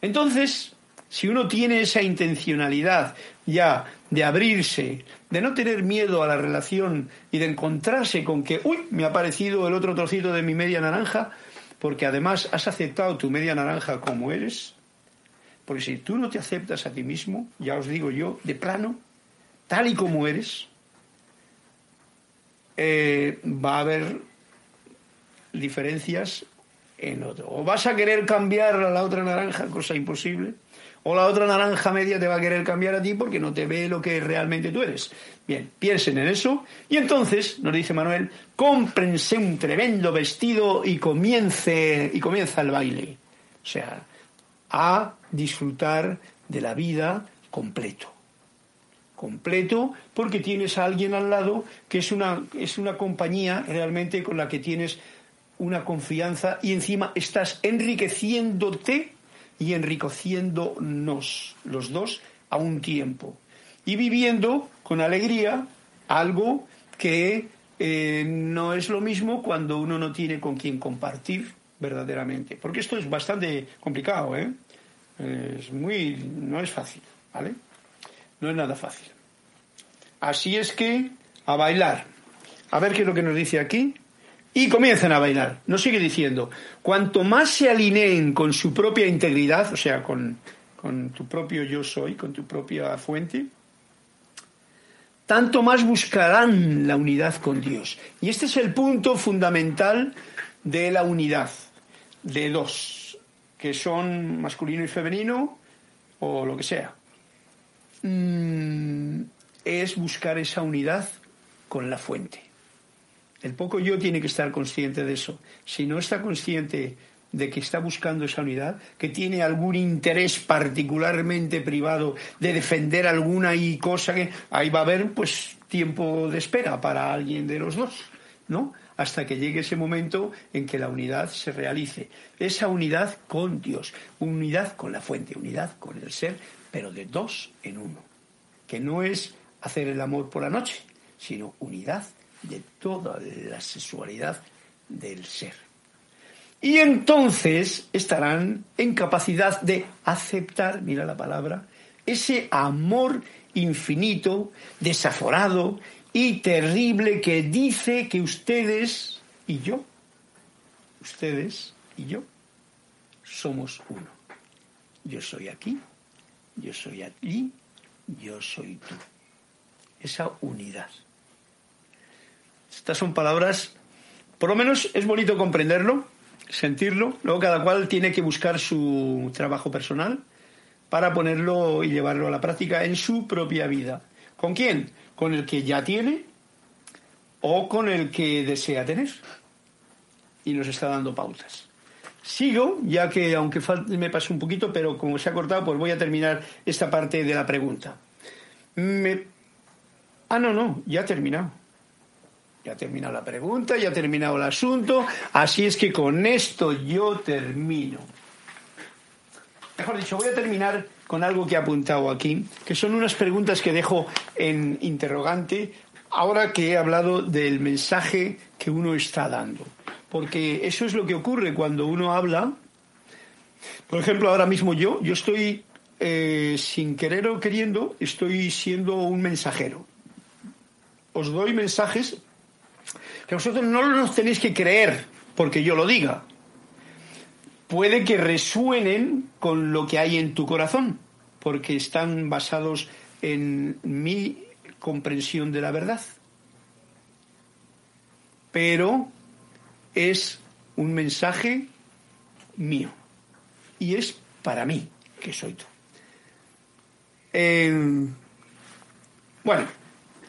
Entonces, si uno tiene esa intencionalidad ya de abrirse, de no tener miedo a la relación y de encontrarse con que, uy, me ha parecido el otro trocito de mi media naranja, porque además has aceptado tu media naranja como eres, porque si tú no te aceptas a ti mismo, ya os digo yo, de plano, tal y como eres, eh, va a haber diferencias en otro. O vas a querer cambiar a la otra naranja, cosa imposible, o la otra naranja media te va a querer cambiar a ti porque no te ve lo que realmente tú eres. Bien, piensen en eso y entonces, nos dice Manuel, cómprense un tremendo vestido y comience y comienza el baile. O sea, a disfrutar de la vida completo. completo porque tienes a alguien al lado que es una, es una compañía realmente con la que tienes una confianza y encima estás enriqueciéndote y enriqueciéndonos los dos a un tiempo y viviendo con alegría algo que eh, no es lo mismo cuando uno no tiene con quien compartir verdaderamente. Porque esto es bastante complicado, ¿eh? Es muy, no es fácil, ¿vale? No es nada fácil. Así es que a bailar. A ver qué es lo que nos dice aquí. Y comienzan a bailar. Nos sigue diciendo, cuanto más se alineen con su propia integridad, o sea, con, con tu propio yo soy, con tu propia fuente, tanto más buscarán la unidad con Dios. Y este es el punto fundamental de la unidad, de dos, que son masculino y femenino, o lo que sea. Mm, es buscar esa unidad con la fuente. El poco yo tiene que estar consciente de eso. Si no está consciente de que está buscando esa unidad, que tiene algún interés particularmente privado de defender alguna y cosa que ahí va a haber pues tiempo de espera para alguien de los dos, ¿no? Hasta que llegue ese momento en que la unidad se realice. Esa unidad con Dios, unidad con la fuente, unidad con el ser, pero de dos en uno. Que no es hacer el amor por la noche, sino unidad de toda la sexualidad del ser. Y entonces estarán en capacidad de aceptar, mira la palabra, ese amor infinito, desaforado y terrible que dice que ustedes y yo, ustedes y yo, somos uno. Yo soy aquí, yo soy allí, yo soy tú. Esa unidad. Estas son palabras, por lo menos es bonito comprenderlo, sentirlo. Luego cada cual tiene que buscar su trabajo personal para ponerlo y llevarlo a la práctica en su propia vida. ¿Con quién? Con el que ya tiene o con el que desea tener. Y nos está dando pautas. Sigo, ya que aunque me pase un poquito, pero como se ha cortado, pues voy a terminar esta parte de la pregunta. Ah, no, no, ya ha terminado. Ya ha terminado la pregunta, ya ha terminado el asunto, así es que con esto yo termino. Mejor dicho, voy a terminar con algo que he apuntado aquí, que son unas preguntas que dejo en interrogante ahora que he hablado del mensaje que uno está dando. Porque eso es lo que ocurre cuando uno habla. Por ejemplo, ahora mismo yo, yo estoy, eh, sin querer o queriendo, estoy siendo un mensajero. Os doy mensajes que vosotros no los tenéis que creer porque yo lo diga. Puede que resuenen con lo que hay en tu corazón, porque están basados en mi comprensión de la verdad. Pero es un mensaje mío y es para mí, que soy tú. bueno,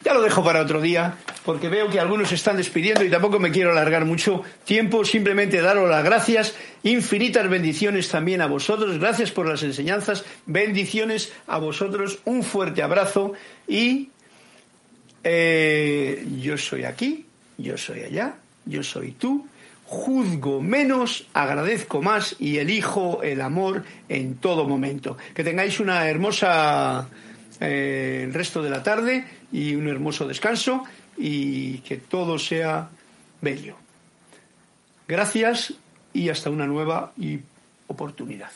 ya lo dejo para otro día, porque veo que algunos se están despidiendo y tampoco me quiero alargar mucho tiempo. Simplemente daros las gracias, infinitas bendiciones también a vosotros. Gracias por las enseñanzas, bendiciones a vosotros, un fuerte abrazo y eh, yo soy aquí, yo soy allá, yo soy tú. Juzgo menos, agradezco más y elijo el amor en todo momento. Que tengáis una hermosa eh, el resto de la tarde y un hermoso descanso y que todo sea bello. Gracias y hasta una nueva oportunidad.